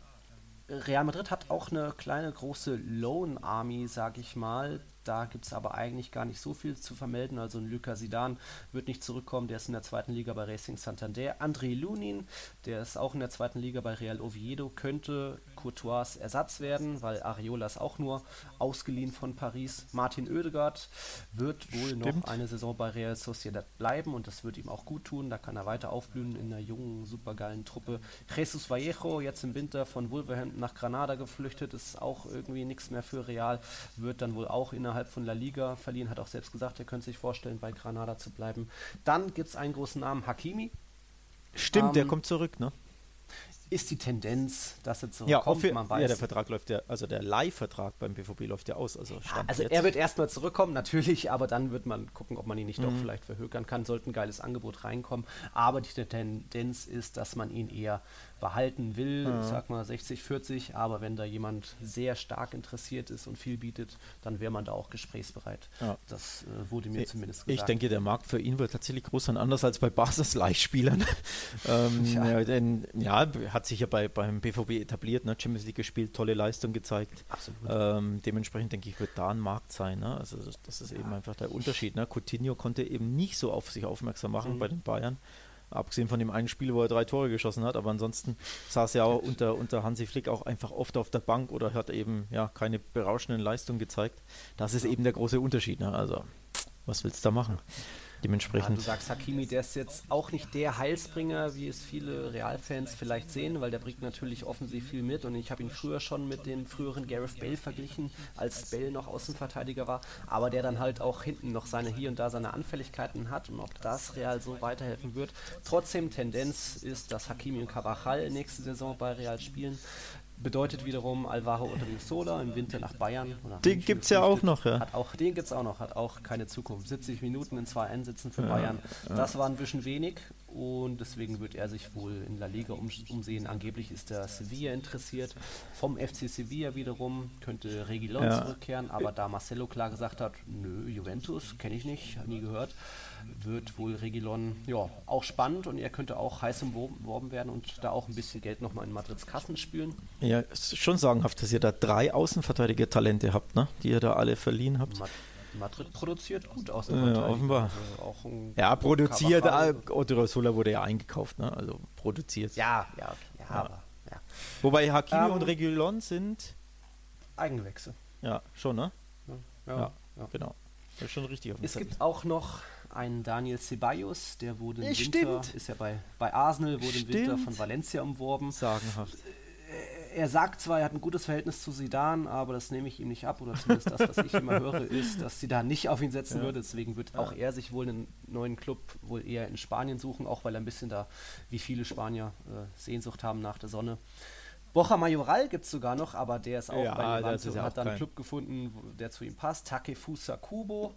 Real Madrid hat auch eine kleine große Loan Army, sag ich mal, da gibt es aber eigentlich gar nicht so viel zu vermelden. Also ein Luca Sidan wird nicht zurückkommen, der ist in der zweiten Liga bei Racing Santander. André Lunin, der ist auch in der zweiten Liga bei Real Oviedo, könnte Courtois Ersatz werden, weil Areola ist auch nur ausgeliehen von Paris. Martin Oedegaard wird wohl Stimmt. noch eine Saison bei Real Sociedad bleiben und das wird ihm auch gut tun. Da kann er weiter aufblühen in einer jungen, supergeilen Truppe. Jesus Vallejo, jetzt im Winter von Wolverhampton nach Granada geflüchtet, ist auch irgendwie nichts mehr für Real, wird dann wohl auch innerhalb von La Liga verliehen, hat auch selbst gesagt, er könnte sich vorstellen, bei Granada zu bleiben. Dann gibt es einen großen Namen, Hakimi. Stimmt, ähm, der kommt zurück, ne? Ist die Tendenz, dass er zurückkommt. Ja, man weiß. ja der Vertrag läuft ja, also der Leihvertrag beim BVB läuft ja aus. Also, ja, also er wird erstmal zurückkommen, natürlich, aber dann wird man gucken, ob man ihn nicht mhm. doch vielleicht verhökern kann. Sollte ein geiles Angebot reinkommen. Aber die Tendenz ist, dass man ihn eher behalten will, ich sag mal 60, 40, aber wenn da jemand sehr stark interessiert ist und viel bietet, dann wäre man da auch gesprächsbereit. Ja. Das äh, wurde mir ich, zumindest gesagt. Ich denke, der Markt für ihn wird tatsächlich groß sein, anders als bei Basis Leihspielern. ähm, ja. denn ja, hat sich ja bei, beim BVB etabliert, ne? Champions League gespielt, tolle Leistung gezeigt. Ähm, dementsprechend denke ich, wird da ein Markt sein. Ne? Also das, das ist eben einfach der Unterschied. Ne? Coutinho konnte eben nicht so auf sich aufmerksam machen mhm. bei den Bayern. Abgesehen von dem einen Spiel, wo er drei Tore geschossen hat, aber ansonsten saß er auch unter, unter Hansi Flick auch einfach oft auf der Bank oder hat eben ja keine berauschenden Leistungen gezeigt. Das ist eben der große Unterschied. Ne? Also, was willst du da machen? Dementsprechend. Ja, du sagst, Hakimi, der ist jetzt auch nicht der Heilsbringer, wie es viele Realfans vielleicht sehen, weil der bringt natürlich offensiv viel mit und ich habe ihn früher schon mit dem früheren Gareth Bale verglichen, als Bale noch Außenverteidiger war, aber der dann halt auch hinten noch seine hier und da seine Anfälligkeiten hat und ob das Real so weiterhelfen wird. Trotzdem Tendenz ist, dass Hakimi und Carvajal nächste Saison bei Real spielen bedeutet wiederum Alvaro Odriozola im Winter nach Bayern. den gibt es ja auch noch, ja. Hat auch, den gibt es auch noch, hat auch keine Zukunft. 70 Minuten in zwei Einsätzen für ja, Bayern. Das war ein bisschen wenig und deswegen wird er sich wohl in La Liga um, umsehen. Angeblich ist der Sevilla interessiert. Vom FC Sevilla wiederum könnte Regilon ja. zurückkehren, aber da Marcelo klar gesagt hat, nö, Juventus kenne ich nicht, nie gehört, wird wohl Regilon ja auch spannend und er könnte auch heiß umworben werden und da auch ein bisschen Geld nochmal in Madrids Kassen spülen. Ja, ist schon sagenhaft, dass ihr da drei Außenverteidiger-Talente habt, ne? die ihr da alle verliehen habt. Mad Madrid produziert gut aus. Ja, offenbar. Also ja, produziert. Otto Sola wurde ja eingekauft, ne? also produziert. Ja, ja, okay, ja, ja. Aber, ja. Wobei Hakimi ähm, und Regulon sind Eigengewächse. Ja, schon, ne? Ja, ja, ja. genau. Das ist schon richtig. es gibt auch noch einen Daniel Ceballos, der wurde im Stimmt. Winter, ist ja bei, bei Arsenal, wurde Stimmt. im Winter von Valencia umworben. Sagenhaft er sagt zwar, er hat ein gutes Verhältnis zu Sidan, aber das nehme ich ihm nicht ab, oder zumindest das, was ich immer höre, ist, dass Sidan nicht auf ihn setzen ja. würde. Deswegen wird auch er sich wohl einen neuen Club wohl eher in Spanien suchen, auch weil er ein bisschen da, wie viele Spanier, äh, Sehnsucht haben nach der Sonne. Bocha Majoral gibt es sogar noch, aber der ist auch ja, bei Levante und hat dann einen Club gefunden, der zu ihm passt. Takefusa Kubo,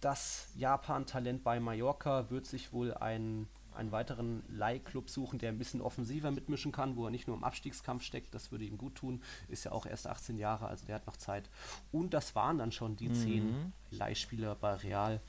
das Japan-Talent bei Mallorca, wird sich wohl ein einen weiteren Leihclub suchen, der ein bisschen offensiver mitmischen kann, wo er nicht nur im Abstiegskampf steckt. Das würde ihm gut tun. Ist ja auch erst 18 Jahre, also der hat noch Zeit. Und das waren dann schon die mhm. zehn Leihspieler bei Real.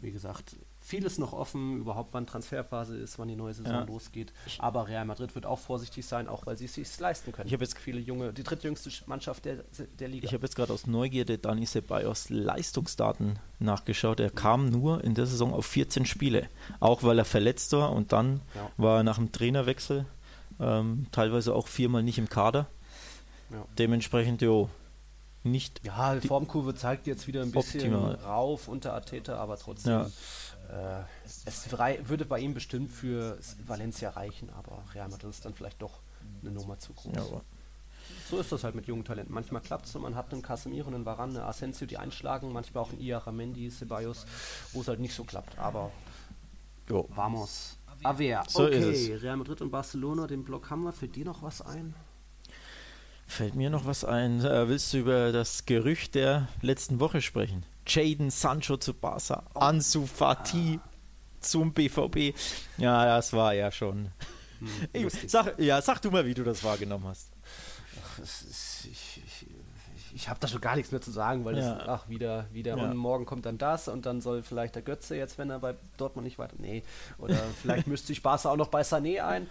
Wie gesagt, vieles noch offen, überhaupt wann Transferphase ist, wann die neue Saison ja. losgeht. Aber Real Madrid wird auch vorsichtig sein, auch weil sie es sich leisten können. Ich habe jetzt viele junge, die drittjüngste Mannschaft der, der Liga. Ich habe jetzt gerade aus Neugierde Dani Ceballos Leistungsdaten nachgeschaut. Er kam nur in der Saison auf 14 Spiele, auch weil er verletzt war und dann ja. war er nach dem Trainerwechsel ähm, teilweise auch viermal nicht im Kader. Ja. Dementsprechend, jo, nicht. Ja, die Formkurve zeigt jetzt wieder ein bisschen optimal. rauf unter Ateta, aber trotzdem. Ja äh, es würde bei ihm bestimmt für Valencia reichen, aber Real Madrid ist dann vielleicht doch eine Nummer zu groß. Ja, so ist das halt mit jungen Talenten. Manchmal klappt es und man hat einen Casemiro, einen Varane, einen Asensio, die einschlagen, manchmal auch einen Iaramendi, Ceballos, wo es halt nicht so klappt. Aber jo. vamos Aver. So okay, Real Madrid und Barcelona, den Block haben wir. Für die noch was ein? Fällt mir noch was ein. Äh, willst du über das Gerücht der letzten Woche sprechen? Jaden Sancho zu Barca, oh. Ansu Fati ah. zum BVB. Ja, das war ja schon. Hm, sag, ja, sag du mal, wie du das wahrgenommen hast. Ach, ist, ich, ich, ich habe da schon gar nichts mehr zu sagen, weil ja. das, ach, wieder, wieder, ja. und morgen kommt dann das und dann soll vielleicht der Götze jetzt, wenn er bei Dortmund nicht weiter, nee, oder vielleicht müsste sich Barca auch noch bei Sané ein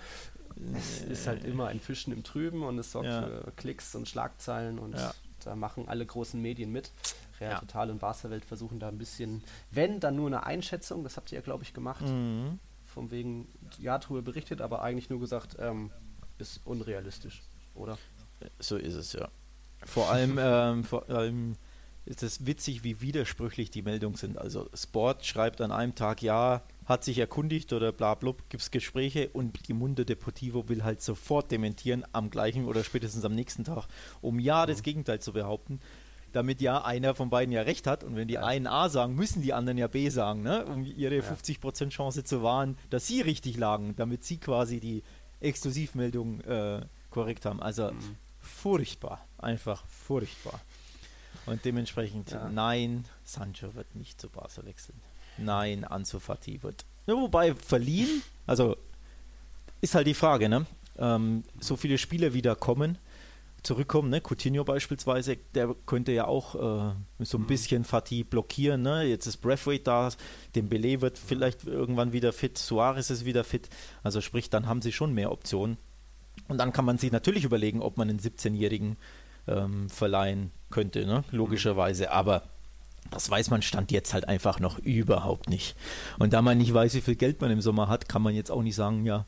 es ist halt immer ein Fischen im Trüben und es sorgt ja. für Klicks und Schlagzeilen und ja. da machen alle großen Medien mit. Real ja. Total und Barca-Welt versuchen da ein bisschen, wenn, dann nur eine Einschätzung, das habt ihr ja, glaube ich, gemacht. Mhm. Von wegen, ja, Truhe berichtet, aber eigentlich nur gesagt, ähm, ist unrealistisch, oder? So ist es, ja. Vor allem, ähm, vor allem ist es witzig, wie widersprüchlich die Meldungen sind. Also Sport schreibt an einem Tag, ja, hat sich erkundigt oder bla bla, gibt es Gespräche und die Munde Deportivo will halt sofort dementieren am gleichen oder spätestens am nächsten Tag, um ja das Gegenteil zu behaupten, damit ja einer von beiden ja recht hat und wenn die einen A sagen, müssen die anderen ja B sagen, ne? um ihre ja. 50% Chance zu wahren, dass sie richtig lagen, damit sie quasi die Exklusivmeldung äh, korrekt haben. Also mhm. furchtbar, einfach furchtbar. Und dementsprechend, ja. nein, Sancho wird nicht zu Barca wechseln. Nein, Ansu Fati wird. Ja, wobei verliehen, also ist halt die Frage, ne? Ähm, so viele Spieler wieder kommen, zurückkommen, ne? Coutinho beispielsweise, der könnte ja auch äh, so ein mhm. bisschen Fatih blockieren, ne? Jetzt ist Breathwaite da, Dembele wird vielleicht irgendwann wieder fit, Suarez ist wieder fit, also sprich, dann haben sie schon mehr Optionen. Und dann kann man sich natürlich überlegen, ob man einen 17-Jährigen ähm, verleihen könnte, ne? logischerweise. Aber das weiß man Stand jetzt halt einfach noch überhaupt nicht. Und da man nicht weiß, wie viel Geld man im Sommer hat, kann man jetzt auch nicht sagen, ja,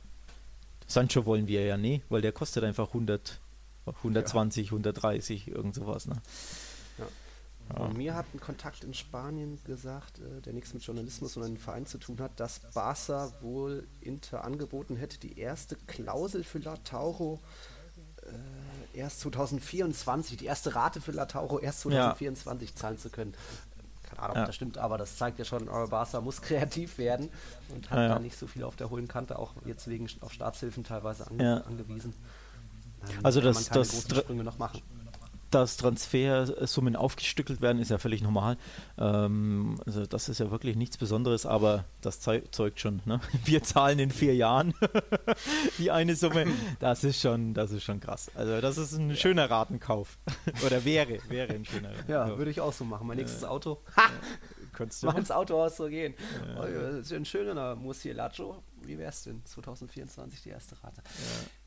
Sancho wollen wir ja nee, weil der kostet einfach 100, 120, ja. 130, irgend sowas. Ne? Ja. Mir hat ein Kontakt in Spanien gesagt, äh, der nichts mit Journalismus oder einem Verein zu tun hat, dass Barca wohl Inter angeboten hätte, die erste Klausel für Lautauro äh, erst 2024, die erste Rate für Latauro erst 2024 ja. zahlen zu können. Keine Ahnung, ja. ob das stimmt, aber das zeigt ja schon, Barca muss kreativ werden und hat ja, da nicht so viel auf der hohen Kante, auch jetzt wegen auf Staatshilfen teilweise ange angewiesen. Dann also das, das dass Transfersummen aufgestückelt werden, ist ja völlig normal. Ähm, also das ist ja wirklich nichts Besonderes, aber das zeugt schon. Ne? Wir zahlen in vier Jahren die eine Summe. Das ist schon, das ist schon krass. Also das ist ein schöner Ratenkauf. Oder wäre, wäre ein schöner Ratenkauf. Ja, würde ich auch so machen. Mein nächstes Auto. Ha! Könntest du mal ins Autohaus so gehen. Ja. Oh, das ist ein schöner Murcielago. Wie wäre es denn? 2024 die erste Rate. Ja.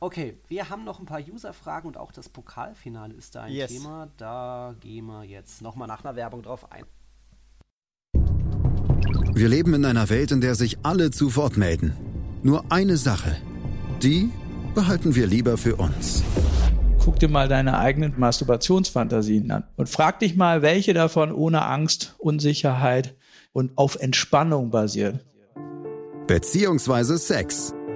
Okay, wir haben noch ein paar User-Fragen und auch das Pokalfinale ist da ein yes. Thema. Da gehen wir jetzt nochmal nach einer Werbung drauf ein. Wir leben in einer Welt, in der sich alle zu Wort melden. Nur eine Sache. Die behalten wir lieber für uns. Guck dir mal deine eigenen Masturbationsfantasien an und frag dich mal, welche davon ohne Angst, Unsicherheit und auf Entspannung basieren. Beziehungsweise Sex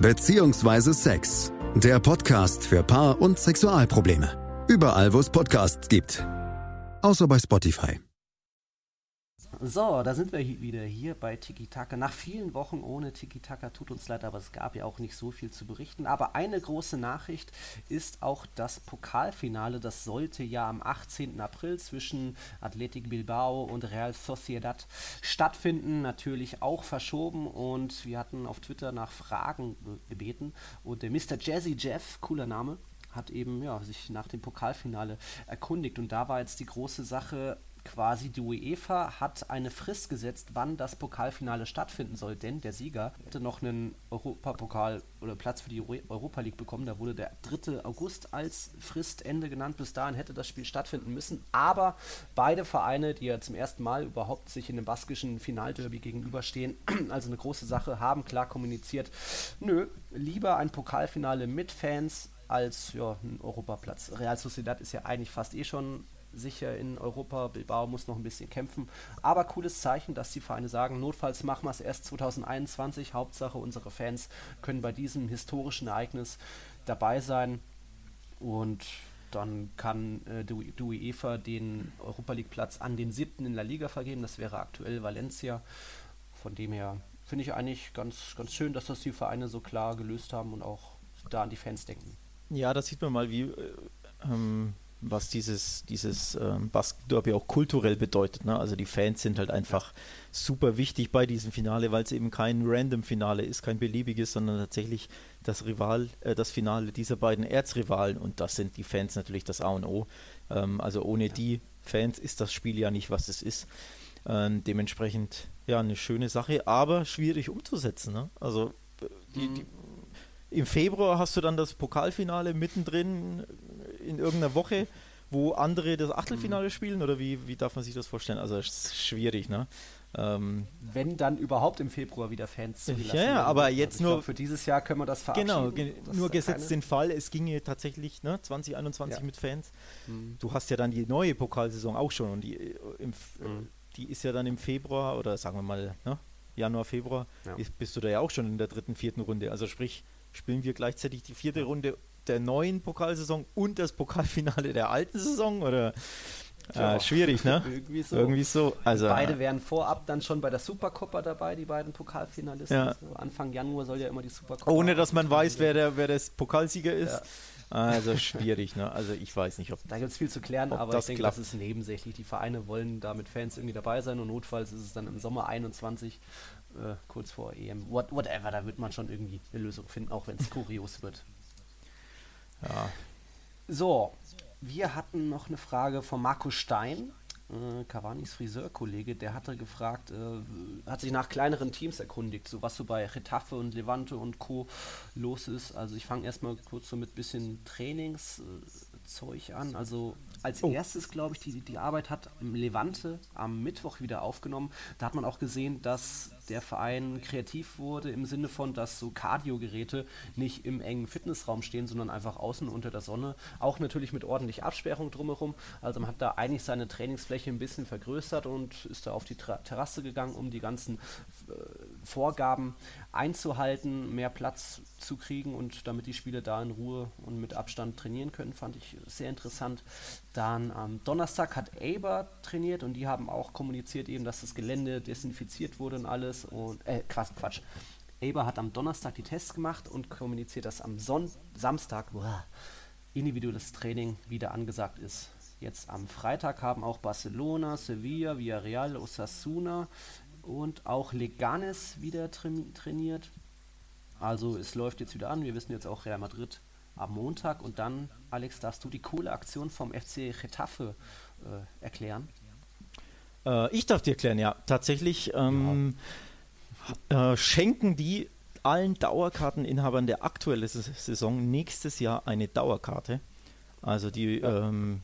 beziehungsweise Sex. Der Podcast für Paar- und Sexualprobleme. Überall, wo es Podcasts gibt. Außer bei Spotify. So, da sind wir wieder hier bei Tiki Taka. Nach vielen Wochen ohne Tiki Taka tut uns leid, aber es gab ja auch nicht so viel zu berichten. Aber eine große Nachricht ist auch das Pokalfinale. Das sollte ja am 18. April zwischen Athletic Bilbao und Real Sociedad stattfinden. Natürlich auch verschoben und wir hatten auf Twitter nach Fragen gebeten. Und der Mr. Jazzy Jeff, cooler Name, hat eben ja, sich nach dem Pokalfinale erkundigt. Und da war jetzt die große Sache, quasi die UEFA hat eine Frist gesetzt, wann das Pokalfinale stattfinden soll, denn der Sieger hätte noch einen Europapokal oder Platz für die Europa League bekommen. Da wurde der 3. August als Fristende genannt. Bis dahin hätte das Spiel stattfinden müssen. Aber beide Vereine, die ja zum ersten Mal überhaupt sich in dem baskischen Finalderby gegenüberstehen, also eine große Sache, haben klar kommuniziert, nö, lieber ein Pokalfinale mit Fans als ja, ein Europaplatz. Real Sociedad ist ja eigentlich fast eh schon sicher in Europa. Bilbao muss noch ein bisschen kämpfen. Aber cooles Zeichen, dass die Vereine sagen, notfalls machen wir es erst 2021. Hauptsache, unsere Fans können bei diesem historischen Ereignis dabei sein. Und dann kann äh, die UEFA den Europa League Platz an den siebten in der Liga vergeben. Das wäre aktuell Valencia. Von dem her finde ich eigentlich ganz, ganz schön, dass das die Vereine so klar gelöst haben und auch da an die Fans denken. Ja, da sieht man mal, wie äh, ähm, was dieses, dieses ähm, Basken-Derby auch kulturell bedeutet. Ne? Also die Fans sind halt einfach super wichtig bei diesem Finale, weil es eben kein Random-Finale ist, kein beliebiges, sondern tatsächlich das Rival, äh, das Finale dieser beiden Erzrivalen und das sind die Fans natürlich das A und O. Ähm, also ohne ja. die Fans ist das Spiel ja nicht, was es ist. Ähm, dementsprechend ja eine schöne Sache, aber schwierig umzusetzen. Ne? Also die, mhm. die, im Februar hast du dann das Pokalfinale mittendrin in irgendeiner Woche, wo andere das Achtelfinale spielen oder wie, wie darf man sich das vorstellen? Also es ist schwierig, ne? Ähm, Wenn dann überhaupt im Februar wieder Fans zugelassen Ja, ja aber jetzt also nur. Glaub, für dieses Jahr können wir das verabschieden. Genau, ge nur gesetzt den Fall, es ginge tatsächlich ne, 2021 ja. mit Fans. Mhm. Du hast ja dann die neue Pokalsaison auch schon und die, äh, im, mhm. die ist ja dann im Februar oder sagen wir mal ne, Januar, Februar, ja. ist, bist du da ja auch schon in der dritten, vierten Runde. Also sprich, spielen wir gleichzeitig die vierte Runde der neuen Pokalsaison und das Pokalfinale der alten Saison oder äh, schwierig, ne? Irgendwie so. Irgendwie so. Also, Beide äh, wären vorab dann schon bei der Supercoppa dabei, die beiden Pokalfinalisten. Ja. So Anfang Januar soll ja immer die Supercoppa. Ohne dass man weiß, wer der, wer das Pokalsieger ist. Ja. Also schwierig, ne? Also ich weiß nicht, ob. Da gibt es viel zu klären, aber das ich denke, klappt. das ist nebensächlich. Die Vereine wollen da mit Fans irgendwie dabei sein und notfalls ist es dann im Sommer 21, äh, kurz vor EM. What, whatever, da wird man schon irgendwie eine Lösung finden, auch wenn es kurios wird. Ja. So, wir hatten noch eine Frage von Marco Stein, äh, Cavanis Friseurkollege, der hatte gefragt, äh, hat sich nach kleineren Teams erkundigt, so was so bei Retafe und Levante und Co. los ist. Also ich fange erstmal kurz so mit bisschen Trainingszeug an. Also als oh. erstes, glaube ich, die, die Arbeit hat im Levante am Mittwoch wieder aufgenommen. Da hat man auch gesehen, dass der Verein kreativ wurde im Sinne von, dass so Cardio-Geräte nicht im engen Fitnessraum stehen, sondern einfach außen unter der Sonne. Auch natürlich mit ordentlich Absperrung drumherum. Also man hat da eigentlich seine Trainingsfläche ein bisschen vergrößert und ist da auf die Tra Terrasse gegangen, um die ganzen äh, Vorgaben einzuhalten, mehr Platz zu kriegen und damit die Spieler da in Ruhe und mit Abstand trainieren können, fand ich sehr interessant. Dann am Donnerstag hat Aber trainiert und die haben auch kommuniziert eben, dass das Gelände desinfiziert wurde und alles und äh, Quatsch, Quatsch. Aber hat am Donnerstag die Tests gemacht und kommuniziert, dass am Son Samstag boah, individuelles Training wieder angesagt ist. Jetzt am Freitag haben auch Barcelona, Sevilla, Villarreal, Osasuna und auch Leganes wieder trainiert. Also es läuft jetzt wieder an. Wir wissen jetzt auch Real Madrid am Montag. Und dann, Alex, darfst du die coole Aktion vom FC Getafe äh, erklären? Äh, ich darf dir erklären, ja. Tatsächlich ähm, ja. Äh, schenken die allen Dauerkarteninhabern der aktuellen Saison nächstes Jahr eine Dauerkarte. Also die, ja. ähm,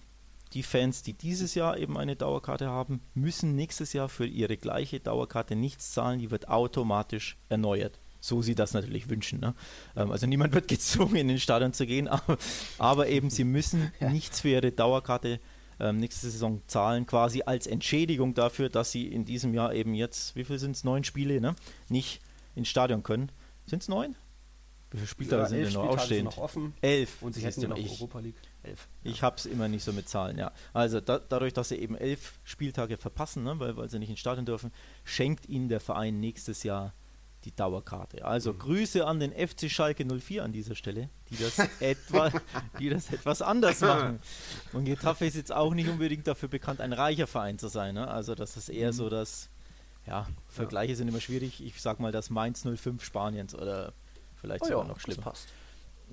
die Fans, die dieses Jahr eben eine Dauerkarte haben, müssen nächstes Jahr für ihre gleiche Dauerkarte nichts zahlen. Die wird automatisch erneuert so sie das natürlich wünschen. Ne? Ähm, also niemand wird gezwungen, in den Stadion zu gehen, aber, aber eben sie müssen ja. nichts für ihre Dauerkarte ähm, nächste Saison zahlen, quasi als Entschädigung dafür, dass sie in diesem Jahr eben jetzt, wie viel sind es, neun Spiele, ne? nicht ins Stadion können. Sind es neun? Wie viele Spieltage ja, sind denn noch ausstehend? Noch offen. Elf. Und sie hätten ja noch Europa League. Elf. Ich habe es immer nicht so mit Zahlen, ja. Also da, dadurch, dass sie eben elf Spieltage verpassen, ne, weil, weil sie nicht ins Stadion dürfen, schenkt ihnen der Verein nächstes Jahr die Dauerkarte. Also mhm. Grüße an den FC Schalke 04 an dieser Stelle, die das, etwa, die das etwas anders machen. Und Getafe ist jetzt auch nicht unbedingt dafür bekannt, ein reicher Verein zu sein. Ne? Also das ist eher mhm. so, dass, ja, Vergleiche ja. sind immer schwierig. Ich sag mal das Mainz 05 Spaniens oder vielleicht oh sogar ja, noch schlimmer. passt.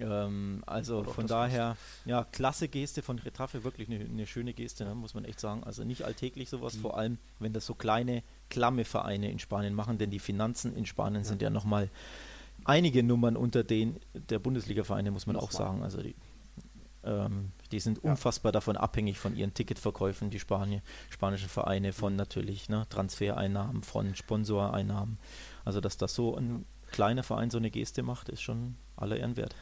Ähm, also von daher, ja, klasse Geste von Retafe, wirklich eine, eine schöne Geste, ne, muss man echt sagen. Also nicht alltäglich sowas, mhm. vor allem wenn das so kleine, klamme Vereine in Spanien machen, denn die Finanzen in Spanien ja. sind ja nochmal einige Nummern unter den der Bundesliga-Vereine, muss man Noch auch mal. sagen. Also die, ähm, die sind ja. unfassbar davon abhängig von ihren Ticketverkäufen, die Spanier, spanischen Vereine, von natürlich ne, Transfereinnahmen, von Sponsoreinnahmen. Also dass das so ein kleiner Verein so eine Geste macht, ist schon aller Ehren wert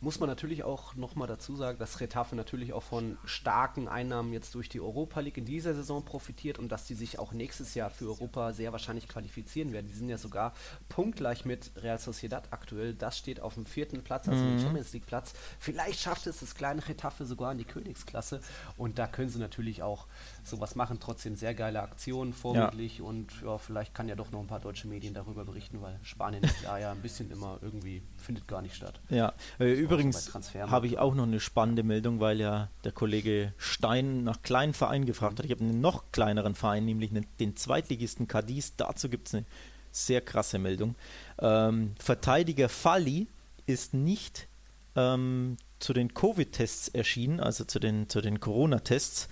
muss man natürlich auch nochmal dazu sagen, dass Retafe natürlich auch von starken Einnahmen jetzt durch die Europa League in dieser Saison profitiert und dass die sich auch nächstes Jahr für Europa sehr wahrscheinlich qualifizieren werden. Die sind ja sogar punktgleich mit Real Sociedad aktuell. Das steht auf dem vierten Platz, also mhm. dem Champions League Platz. Vielleicht schafft es das kleine Retafe sogar in die Königsklasse und da können sie natürlich auch sowas machen. Trotzdem sehr geile Aktionen, vorbildlich ja. und ja, vielleicht kann ja doch noch ein paar deutsche Medien darüber berichten, weil Spanien ist ja, ja ein bisschen immer irgendwie, findet gar nicht statt. Ja, äh, übrigens habe ich auch noch eine spannende Meldung, weil ja der Kollege Stein nach kleinen Vereinen gefragt hat. Ich habe einen noch kleineren Verein, nämlich den Zweitligisten Cadiz. Dazu gibt es eine sehr krasse Meldung. Ähm, Verteidiger Falli ist nicht ähm, zu den Covid-Tests erschienen, also zu den, zu den Corona-Tests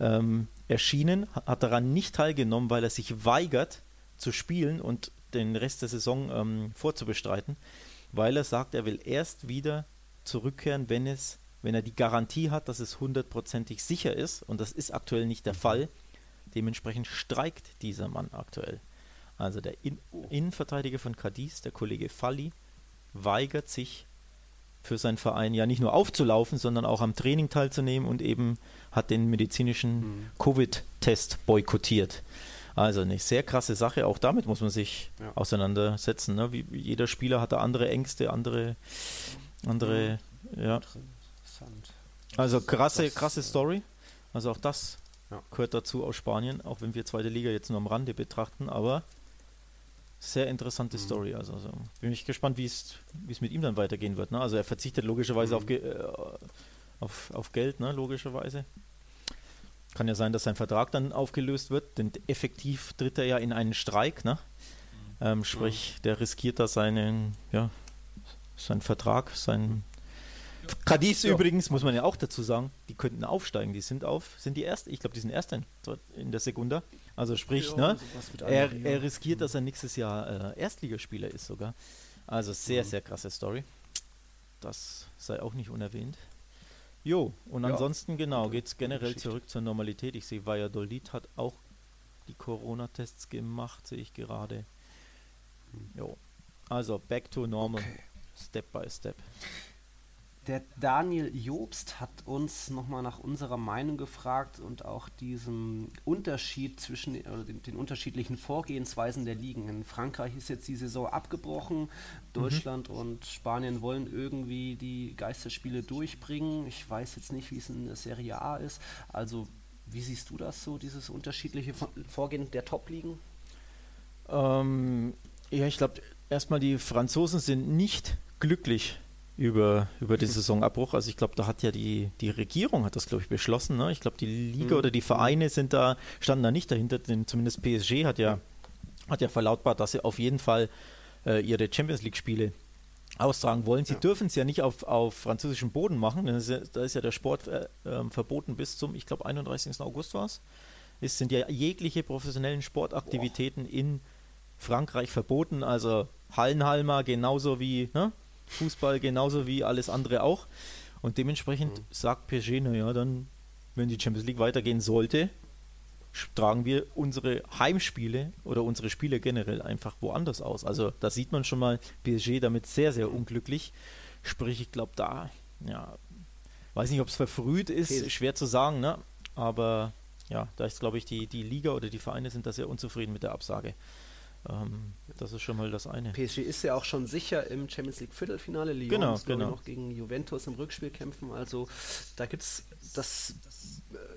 ähm, erschienen, hat daran nicht teilgenommen, weil er sich weigert zu spielen und den Rest der Saison ähm, vorzubestreiten, weil er sagt, er will erst wieder zurückkehren, wenn es, wenn er die Garantie hat, dass es hundertprozentig sicher ist und das ist aktuell nicht der Fall. Dementsprechend streikt dieser Mann aktuell. Also der In Innenverteidiger von Cadiz, der Kollege Falli, weigert sich für seinen Verein ja nicht nur aufzulaufen, sondern auch am Training teilzunehmen und eben hat den medizinischen mhm. Covid-Test boykottiert. Also eine sehr krasse Sache, auch damit muss man sich ja. auseinandersetzen. Ne? Wie, jeder Spieler hat da andere Ängste, andere, andere, mhm. ja. Also krasse, krasse Story. Also auch das ja. gehört dazu aus Spanien, auch wenn wir zweite Liga jetzt nur am Rande betrachten, aber sehr interessante mhm. Story. Also, also, bin ich gespannt, wie es mit ihm dann weitergehen wird. Ne? Also er verzichtet logischerweise mhm. auf, äh, auf, auf Geld, ne? logischerweise. Kann ja sein, dass sein Vertrag dann aufgelöst wird, denn effektiv tritt er ja in einen Streik, ne? Mhm. Ähm, sprich, der riskiert da seinen, ja, seinen Vertrag, sein Cadiz ja. übrigens, muss man ja auch dazu sagen, die könnten aufsteigen. Die sind auf, sind die erst, ich glaube, die sind erst in, in der Sekunda. Also sprich, ja, ne, er, er, riskiert, dass er nächstes Jahr äh, Erstligaspieler ist sogar. Also sehr, mhm. sehr krasse Story. Das sei auch nicht unerwähnt. Jo, und ja. ansonsten genau, geht es generell zurück zur Normalität. Ich sehe, Valladolid hat auch die Corona-Tests gemacht, sehe ich gerade. Mhm. Jo. Also back to normal, okay. step by step. Der Daniel Jobst hat uns nochmal nach unserer Meinung gefragt und auch diesem Unterschied zwischen oder den, den, unterschiedlichen Vorgehensweisen der Ligen. In Frankreich ist jetzt die Saison abgebrochen. Deutschland mhm. und Spanien wollen irgendwie die Geisterspiele durchbringen. Ich weiß jetzt nicht, wie es in der Serie A ist. Also, wie siehst du das so, dieses unterschiedliche Vorgehen der Top-Ligen? Ähm, ja, ich glaube, erstmal die Franzosen sind nicht glücklich über, über den Saisonabbruch. Also ich glaube, da hat ja die, die Regierung hat das, glaube ich, beschlossen. Ne? Ich glaube, die Liga mhm. oder die Vereine sind da, standen da nicht dahinter, denn zumindest PSG hat ja, hat ja verlautbart, dass sie auf jeden Fall äh, ihre Champions League-Spiele austragen wollen. Sie ja. dürfen es ja nicht auf, auf französischem Boden machen, denn ja, da ist ja der Sport äh, ähm, verboten bis zum, ich glaube, 31. August war es. Es sind ja jegliche professionellen Sportaktivitäten Boah. in Frankreich verboten, also Hallenhalmer genauso wie ne, Fußball genauso wie alles andere auch. Und dementsprechend mhm. sagt PSG, naja, dann, wenn die Champions League weitergehen sollte, tragen wir unsere Heimspiele oder unsere Spiele generell einfach woanders aus. Also da sieht man schon mal PSG damit sehr, sehr unglücklich. Sprich, ich glaube da, ja, weiß nicht, ob es verfrüht ist, okay. schwer zu sagen, ne? aber ja, da ist, glaube ich, die, die Liga oder die Vereine sind da sehr unzufrieden mit der Absage. Ähm, das ist schon mal das eine. PSG ist ja auch schon sicher im Champions League Viertelfinale. Lyon genau, muss genau. noch gegen Juventus im Rückspiel kämpfen. Also da gibt es das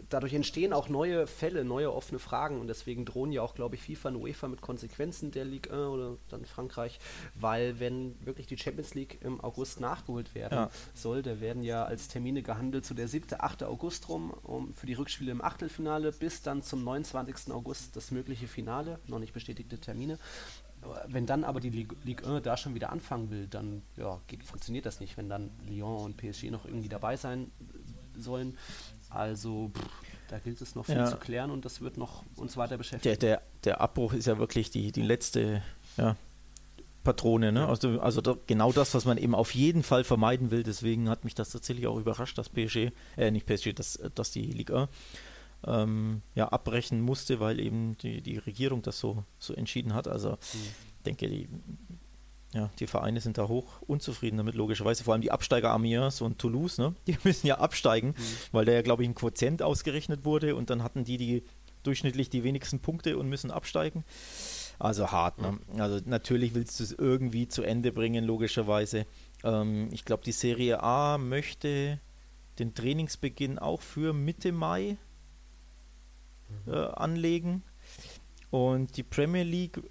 dadurch entstehen auch neue Fälle, neue offene Fragen und deswegen drohen ja auch, glaube ich, FIFA und UEFA mit Konsequenzen der Ligue 1 oder dann Frankreich, weil wenn wirklich die Champions League im August nachgeholt werden ja. soll, da werden ja als Termine gehandelt zu so der 7., 8. August rum um, für die Rückspiele im Achtelfinale bis dann zum 29. August das mögliche Finale, noch nicht bestätigte Termine. Wenn dann aber die Ligue, Ligue 1 da schon wieder anfangen will, dann ja, geht, funktioniert das nicht, wenn dann Lyon und PSG noch irgendwie dabei sein sollen. Also pff, da gilt es noch viel Ja. zu klären und das wird noch uns weiter Der, beschäftigen. der, der Abbruch ist ja wirklich die, die letzte ja, Patrone. Ne? Also, also da, genau das, was man eben auf jeden Fall vermeiden will. Deswegen hat mich das tatsächlich auch überrascht, dass PSG, äh, nicht PSG, dass, dass die Liga ähm, ja, abbrechen musste, weil eben die, die Regierung das so, so entschieden hat. Also ich denke, die, ja, die Vereine sind da hoch unzufrieden damit, logischerweise. Vor allem die Absteiger Amiens und Toulouse, ne? die müssen ja absteigen, weil da ja, glaube ich, ein Quotient ausgerechnet wurde und dann hatten die, die durchschnittlich die wenigsten Punkte und müssen absteigen. Also hart, ne? Also natürlich willst du es irgendwie zu Ende bringen, logischerweise. Ähm, ich glaube, die Serie A möchte den Trainingsbeginn auch für Mitte Mai äh, anlegen. Und die Premier League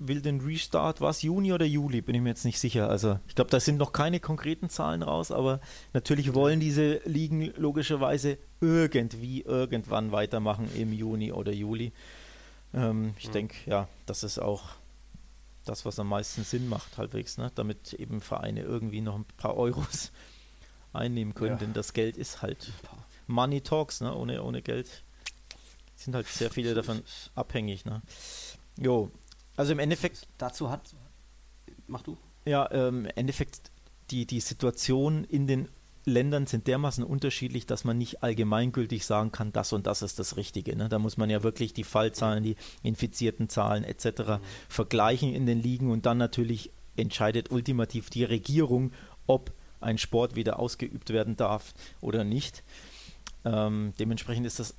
will den Restart, was, Juni oder Juli, bin ich mir jetzt nicht sicher. Also ich glaube, da sind noch keine konkreten Zahlen raus, aber natürlich wollen diese Ligen logischerweise irgendwie irgendwann weitermachen im Juni oder Juli. Ähm, ich denke, ja, das ist auch das, was am meisten Sinn macht, halbwegs, ne? damit eben Vereine irgendwie noch ein paar Euros einnehmen können, Ja. denn das Geld ist halt Money Talks, ne? ohne, ohne Geld sind halt sehr viele davon abhängig. Ne? Jo, also im Endeffekt Dazu hat. Mach du. ja, ähm, im Endeffekt die, die Situation in den Ländern sind dermaßen unterschiedlich, dass man nicht allgemeingültig sagen kann, das und das ist das Richtige. Ne? Da muss man ja wirklich die Fallzahlen, die infizierten Zahlen etc. vergleichen in den Ligen und dann natürlich entscheidet ultimativ die Regierung, ob ein Sport wieder ausgeübt werden darf oder nicht. Ähm, dementsprechend ist das,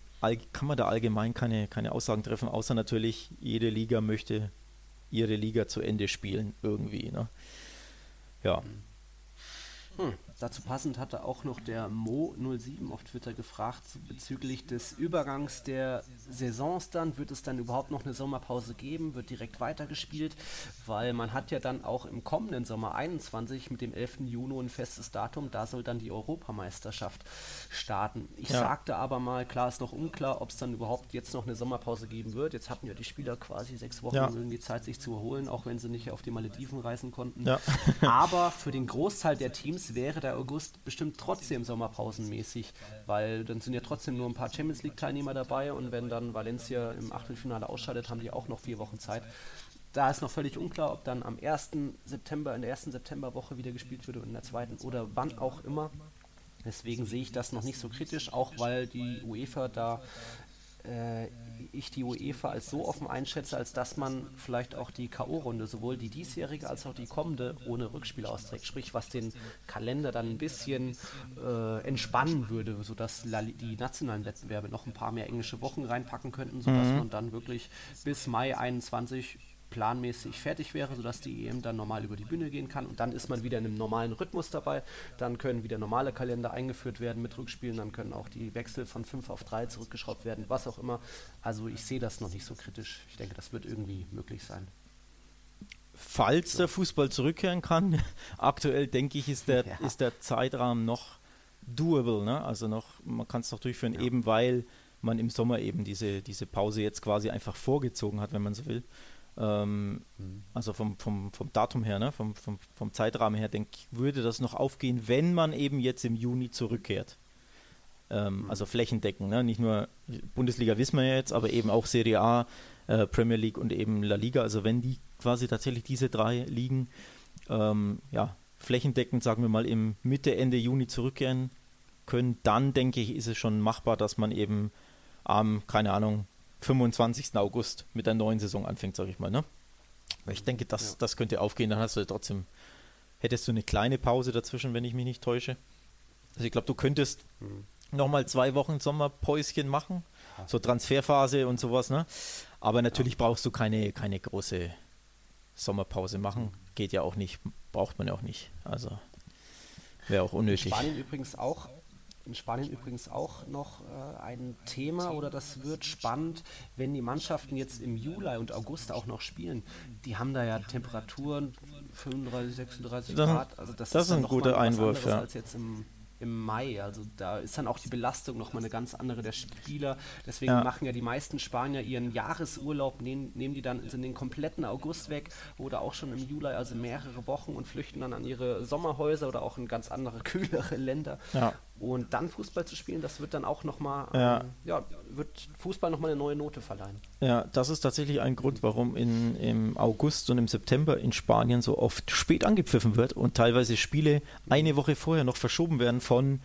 kann man da allgemein keine, keine Aussagen treffen, außer natürlich, jede Liga möchte ihre Liga zu Ende spielen, irgendwie. Ne? Ja, Hm. Dazu passend hatte auch noch der Mo07 auf Twitter gefragt bezüglich des Übergangs der Saisons dann. Wird es dann überhaupt noch eine Sommerpause geben? Wird direkt weitergespielt? Weil man hat ja dann auch im kommenden Sommer 21 mit dem 11. Juni ein festes Datum. Da soll dann die Europameisterschaft starten. Ich Ja. sagte aber mal, klar ist noch unklar, ob es dann überhaupt jetzt noch eine Sommerpause geben wird. Jetzt hatten ja die Spieler quasi sechs Wochen Ja. irgendwie Zeit, sich zu erholen, auch wenn sie nicht auf die Malediven reisen konnten. Ja. Aber für den Großteil der Teams wäre der August bestimmt trotzdem sommerpausenmäßig, weil dann sind ja trotzdem nur ein paar Champions League-Teilnehmer dabei und wenn dann Valencia im Achtelfinale ausscheidet, haben die auch noch vier Wochen Zeit. Da ist noch völlig unklar, ob dann am 1. September, in der ersten Septemberwoche wieder gespielt wird und in der zweiten oder wann auch immer. Deswegen sehe ich das noch nicht so kritisch, auch weil die UEFA da ich die UEFA als so offen einschätze, als dass man vielleicht auch die K.O.-Runde, sowohl die diesjährige als auch die kommende, ohne Rückspiel austrägt. Sprich, was den Kalender dann ein bisschen äh, entspannen würde, sodass die nationalen Wettbewerbe noch ein paar mehr englische Wochen reinpacken könnten, sodass man dann wirklich bis Mai 21 planmäßig fertig wäre, sodass die EM dann normal über die Bühne gehen kann und dann ist man wieder in einem normalen Rhythmus dabei. Dann können wieder normale Kalender eingeführt werden mit Rückspielen, dann können auch die Wechsel von 5 auf 3 zurückgeschraubt werden, was auch immer. Also ich sehe das noch nicht so kritisch. Ich denke, das wird irgendwie möglich sein. falls der Fußball zurückkehren kann, aktuell denke ich, ist der, Ja. ist der Zeitrahmen noch doable, ne? Also noch, man kann es noch durchführen, eben weil man im Sommer eben diese, diese Pause jetzt quasi einfach vorgezogen hat, wenn man so will. Ähm, Also vom, vom, vom Datum her, ne? vom, vom, vom Zeitrahmen her, denke ich, würde das noch aufgehen, wenn man eben jetzt im Juni zurückkehrt. Ähm, Also flächendeckend, ne? nicht nur Bundesliga wissen wir ja jetzt, aber eben auch Serie A, äh, Premier League und eben La Liga. Also wenn die quasi tatsächlich diese drei Ligen ähm, ja, flächendeckend, sagen wir mal, im Mitte, Ende Juni zurückkehren können, dann denke ich, ist es schon machbar, dass man eben am, keine Ahnung, 25. August mit der neuen Saison anfängt, sage ich mal. Ne? Ich denke, das, Ja. das könnte aufgehen, dann hast du trotzdem, hättest du eine kleine Pause dazwischen, wenn ich mich nicht täusche. Also ich glaube, du könntest nochmal zwei Wochen Sommerpäuschen machen, so Transferphase und sowas, ne? Aber natürlich brauchst du keine, keine große Sommerpause machen. Geht ja auch nicht, braucht man ja auch nicht. Also wäre auch unnötig. Spanien übrigens auch. In Spanien übrigens auch noch äh, ein Thema oder das wird spannend, wenn die Mannschaften jetzt im Juli und August auch noch spielen. Die haben da ja Temperaturen 35, 36 Das- Grad. Also das, das ist ein guter Einwurf, ja. Als jetzt im, im Mai. Also da ist dann auch die Belastung nochmal eine ganz andere der Spieler. Deswegen ja. machen ja die meisten Spanier ihren Jahresurlaub, nehmen, nehmen die dann in den kompletten August weg oder auch schon im Juli, also mehrere Wochen und flüchten dann an ihre Sommerhäuser oder auch in ganz andere, kühlere Länder. Ja. Und dann Fußball zu spielen, das wird dann auch nochmal, ja. Ähm, ja, wird Fußball nochmal eine neue Note verleihen. Ja, das ist tatsächlich ein Grund, warum in, im August und im September in Spanien so oft spät angepfiffen wird und teilweise Spiele eine Woche vorher noch verschoben werden von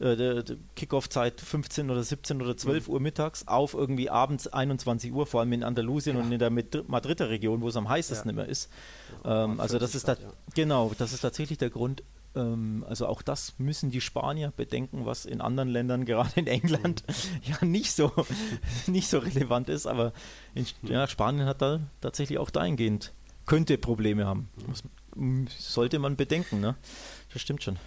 äh, Kickoff-Zeit 15 oder 17 oder 12 mhm. Uhr mittags auf irgendwie abends 21 Uhr, vor allem in Andalusien ja. und in der Madrider Region, wo es am heißesten ja. immer ist. Ähm, also das ist da, genau, das ist tatsächlich der Grund, also auch das müssen die Spanier bedenken, was in anderen Ländern, gerade in England, mhm. ja nicht so, nicht so relevant ist. Aber in, mhm. ja, Spanien hat da tatsächlich auch dahingehend, könnte Probleme haben. Mhm. Das sollte man bedenken, ne? Das stimmt schon.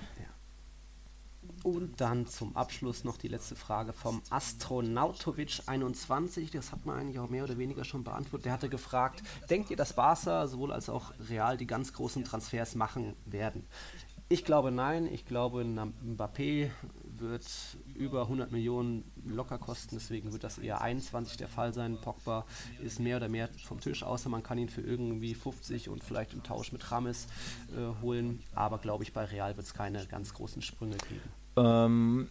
Und dann zum Abschluss noch die letzte Frage vom Astronautovic21. Das hat man eigentlich auch mehr oder weniger schon beantwortet. Der hatte gefragt: Denkt ihr, dass Barca sowohl als auch Real die ganz großen Transfers machen werden? Ich glaube nein. Ich glaube, Mbappé wird über 100 Millionen locker kosten. Deswegen wird das eher 21 der Fall sein. Pogba ist mehr oder mehr vom Tisch, außer man kann ihn für irgendwie 50 und vielleicht im Tausch mit Rames äh, holen. Aber glaube ich, bei Real wird es keine ganz großen Sprünge geben. Ähm,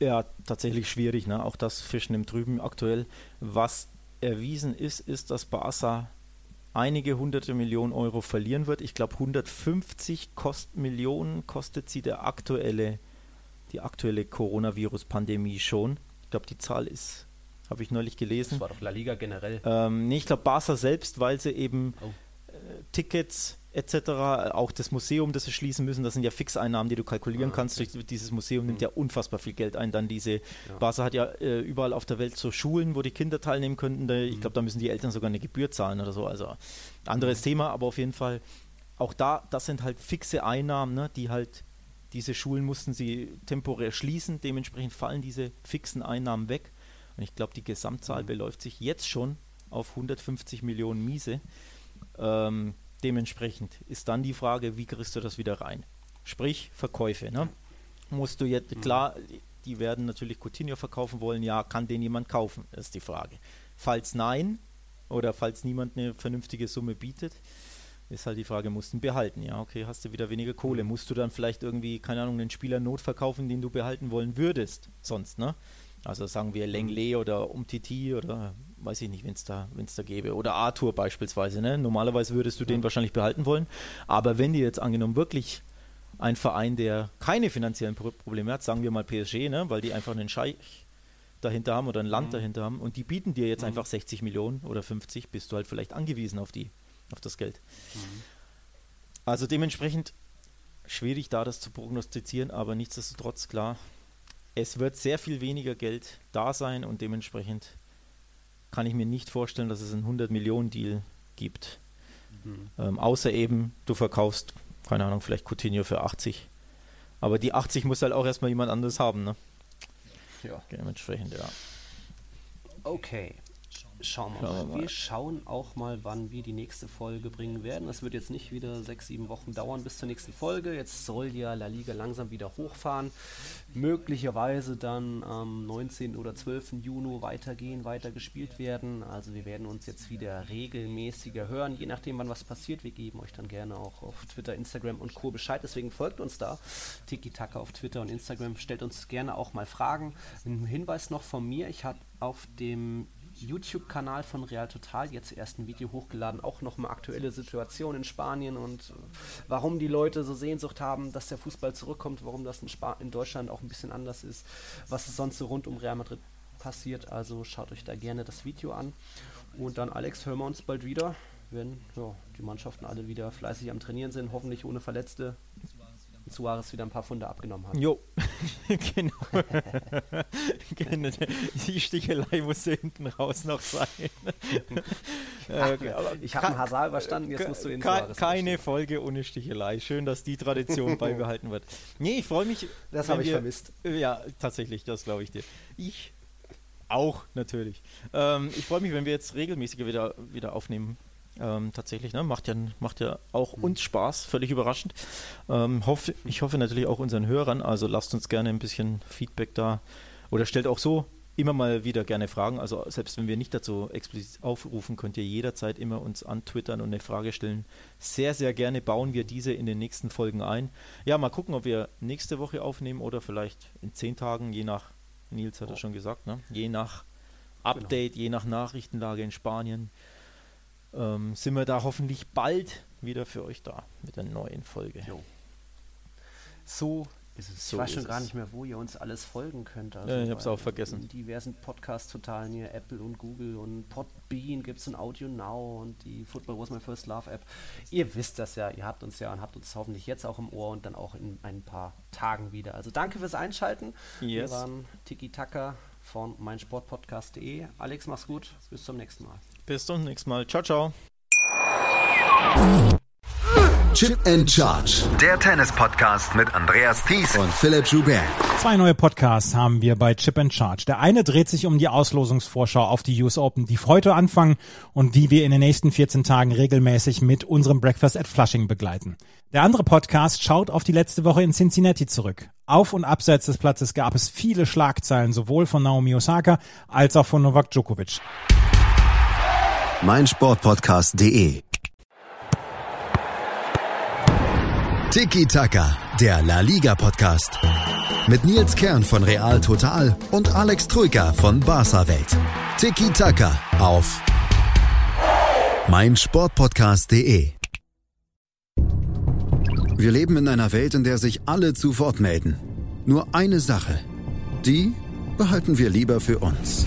ja, tatsächlich schwierig. Ne? Auch das Fischen im Trüben aktuell. Was erwiesen ist, ist, dass Barca einige hunderte Millionen Euro verlieren wird. Ich glaube 150 Kost Millionen kostet sie der aktuelle, die aktuelle Coronavirus-Pandemie schon. Ich glaube, die Zahl ist, habe ich neulich gelesen. Das war doch La Liga generell. Ähm, nee, ich glaube Barca selbst, weil sie eben oh. äh, Tickets etc., auch das Museum, das sie schließen müssen, das sind ja Fixeinnahmen, die du kalkulieren ah, kannst. Okay. Dieses Museum nimmt mhm. ja unfassbar viel Geld ein. Dann diese, ja. Barca hat ja äh, überall auf der Welt so Schulen, wo die Kinder teilnehmen könnten. Da, ich mhm. glaube, da müssen die Eltern sogar eine Gebühr zahlen oder so. Also anderes mhm. Thema, aber auf jeden Fall, auch da, das sind halt fixe Einnahmen, ne, die halt, diese Schulen mussten sie temporär schließen, dementsprechend fallen diese fixen Einnahmen weg. Und ich glaube, die Gesamtzahl mhm. beläuft sich jetzt schon auf 150 Millionen Miese. Ähm, Dementsprechend ist dann die Frage, wie kriegst du das wieder rein? Sprich, Verkäufe. Ne? Musst du jetzt, mhm. klar, die werden natürlich Coutinho verkaufen wollen, ja, kann den jemand kaufen? Ist die Frage. Falls nein, oder falls niemand eine vernünftige Summe bietet, ist halt die Frage, musst du ihn behalten? Ja, okay, hast du wieder weniger Kohle. Mhm. Musst du dann vielleicht irgendwie, keine Ahnung, einen Spieler notverkaufen, den du behalten wollen würdest, sonst, ne? Also sagen wir Lenglet oder Umtiti oder weiß ich nicht, wenn es da, wenn's da gäbe. Oder Arthur beispielsweise. Ne? Normalerweise würdest du ja. den wahrscheinlich behalten wollen. Aber wenn die jetzt angenommen wirklich ein Verein, der keine finanziellen Probleme hat, sagen wir mal PSG, ne? weil die einfach einen Scheich dahinter haben oder ein Land mhm. dahinter haben und die bieten dir jetzt mhm. einfach 60 Millionen oder 50, bist du halt vielleicht angewiesen auf die, auf das Geld. Mhm. Also dementsprechend schwierig da das zu prognostizieren, aber nichtsdestotrotz klar, es wird sehr viel weniger Geld da sein und dementsprechend kann ich mir nicht vorstellen, dass es einen 100 Millionen Deal gibt. Mhm. Ähm, außer eben, du verkaufst, keine Ahnung, vielleicht Coutinho für 80. Aber die 80 muss halt auch erstmal jemand anderes haben, ne? Ja. Dementsprechend, ja. Okay. Schauen wir, schauen wir mal. Wir schauen auch mal, wann wir die nächste Folge bringen werden. Es wird jetzt nicht wieder sechs, sieben Wochen dauern bis zur nächsten Folge. Jetzt soll ja La Liga langsam wieder hochfahren. Möglicherweise dann am 19. oder 12. Juni weitergehen, weiter gespielt werden. Also wir werden uns jetzt wieder regelmäßiger hören, je nachdem wann was passiert. Wir geben euch dann gerne auch auf Twitter, Instagram und Co. Bescheid. Deswegen folgt uns da. Tiki Taka auf Twitter und Instagram. Stellt uns gerne auch mal Fragen. Ein Hinweis noch von mir. Ich habe auf dem YouTube-Kanal von Real Total jetzt erst ein Video hochgeladen, auch nochmal aktuelle Situation in Spanien und äh, warum die Leute so Sehnsucht haben, dass der Fußball zurückkommt, warum das in, Sp in Deutschland auch ein bisschen anders ist, was es sonst so rund um Real Madrid passiert. Also schaut euch da gerne das Video an. Und dann, Alex, hören wir uns bald wieder, wenn ja, die Mannschaften alle wieder fleißig am Trainieren sind, hoffentlich ohne Verletzte. Suarez wieder ein paar Funde abgenommen hat. Jo, genau. genau. Die Stichelei muss hinten raus noch sein. Ach, äh, ich habe einen Hazard überstanden, jetzt musst du in Suarez Keine Folge ohne Stichelei. Schön, dass die Tradition beibehalten wird. Nee, ich freue mich. Das habe ich vermisst. Ja, tatsächlich, das glaube ich dir. Ich auch, natürlich. Ähm, ich freue mich, wenn wir jetzt regelmäßiger wieder, wieder aufnehmen Ähm, tatsächlich, ne? macht, ja, macht ja auch uns Spaß, völlig überraschend. Ähm, hoff, ich hoffe natürlich auch unseren Hörern, also lasst uns gerne ein bisschen Feedback da oder stellt auch so immer mal wieder gerne Fragen. Also selbst wenn wir nicht dazu explizit aufrufen, könnt ihr jederzeit immer uns antwittern und eine Frage stellen. Sehr, sehr gerne bauen wir diese in den nächsten Folgen ein. Ja, mal gucken, ob wir nächste Woche aufnehmen oder vielleicht in zehn Tagen, je nach, Nils hat oh. schon gesagt, ne? je nach Update, genau. je nach Nachrichtenlage in Spanien ähm, sind wir da hoffentlich bald wieder für euch da mit einer neuen Folge. Jo. So ist es. So ich weiß schon gar nicht mehr, wo ihr uns alles folgen könnt. Also ja, ich habe es auch vergessen. In diversen Podcasts total hier, Apple und Google und Podbean gibt es ein Audio Now und die Football Was My First Love App. Ihr wisst das ja, ihr habt uns ja und habt uns hoffentlich jetzt auch im Ohr und dann auch in ein paar Tagen wieder. Also danke fürs Einschalten. Yes. Wir waren Tiki Taka von meinsportpodcast.de. Alex, mach's gut. Bis zum nächsten Mal. Bis zum nächsten Mal. Ciao, ciao. Chip and Charge. Der Tennis-Podcast mit Andreas Thies und Philipp Joubert. Zwei neue Podcasts haben wir bei Chip and Charge. Der eine dreht sich um die Auslosungsvorschau auf die US Open, die heute anfangen und wie wir in den nächsten 14 Tagen regelmäßig mit unserem Breakfast at Flushing begleiten. Der andere Podcast schaut auf die letzte Woche in Cincinnati zurück. Auf und abseits des Platzes gab es viele Schlagzeilen, sowohl von Naomi Osaka als auch von Novak Djokovic meinsportpodcast.de. Tiki Taka, der La Liga Podcast. Mit Nils Kern von Real Total und Alex Troika von Barca Welt. Tiki Taka auf meinsportpodcast.de. Wir leben in einer Welt, in der sich alle zu Wort melden. Nur eine Sache. Die behalten wir lieber für uns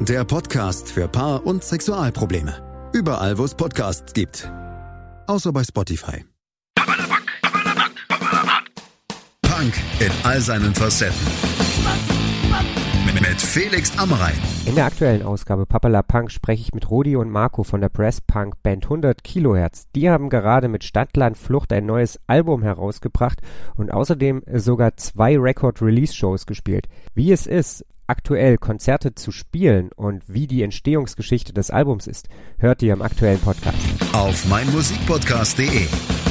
der Podcast für Paar- und Sexualprobleme. Überall, wo es Podcasts gibt. Außer bei Spotify. Punk in all seinen Facetten. Mit Felix Amrein. In der aktuellen Ausgabe Papala Punk spreche ich mit Rodi und Marco von der Press Punk Band 100 Kilohertz. Die haben gerade mit Stadtland Flucht ein neues Album herausgebracht und außerdem sogar zwei Record-Release-Shows gespielt. Wie es ist, aktuell Konzerte zu spielen und wie die Entstehungsgeschichte des Albums ist, hört ihr im aktuellen Podcast. Auf meinmusikpodcast.de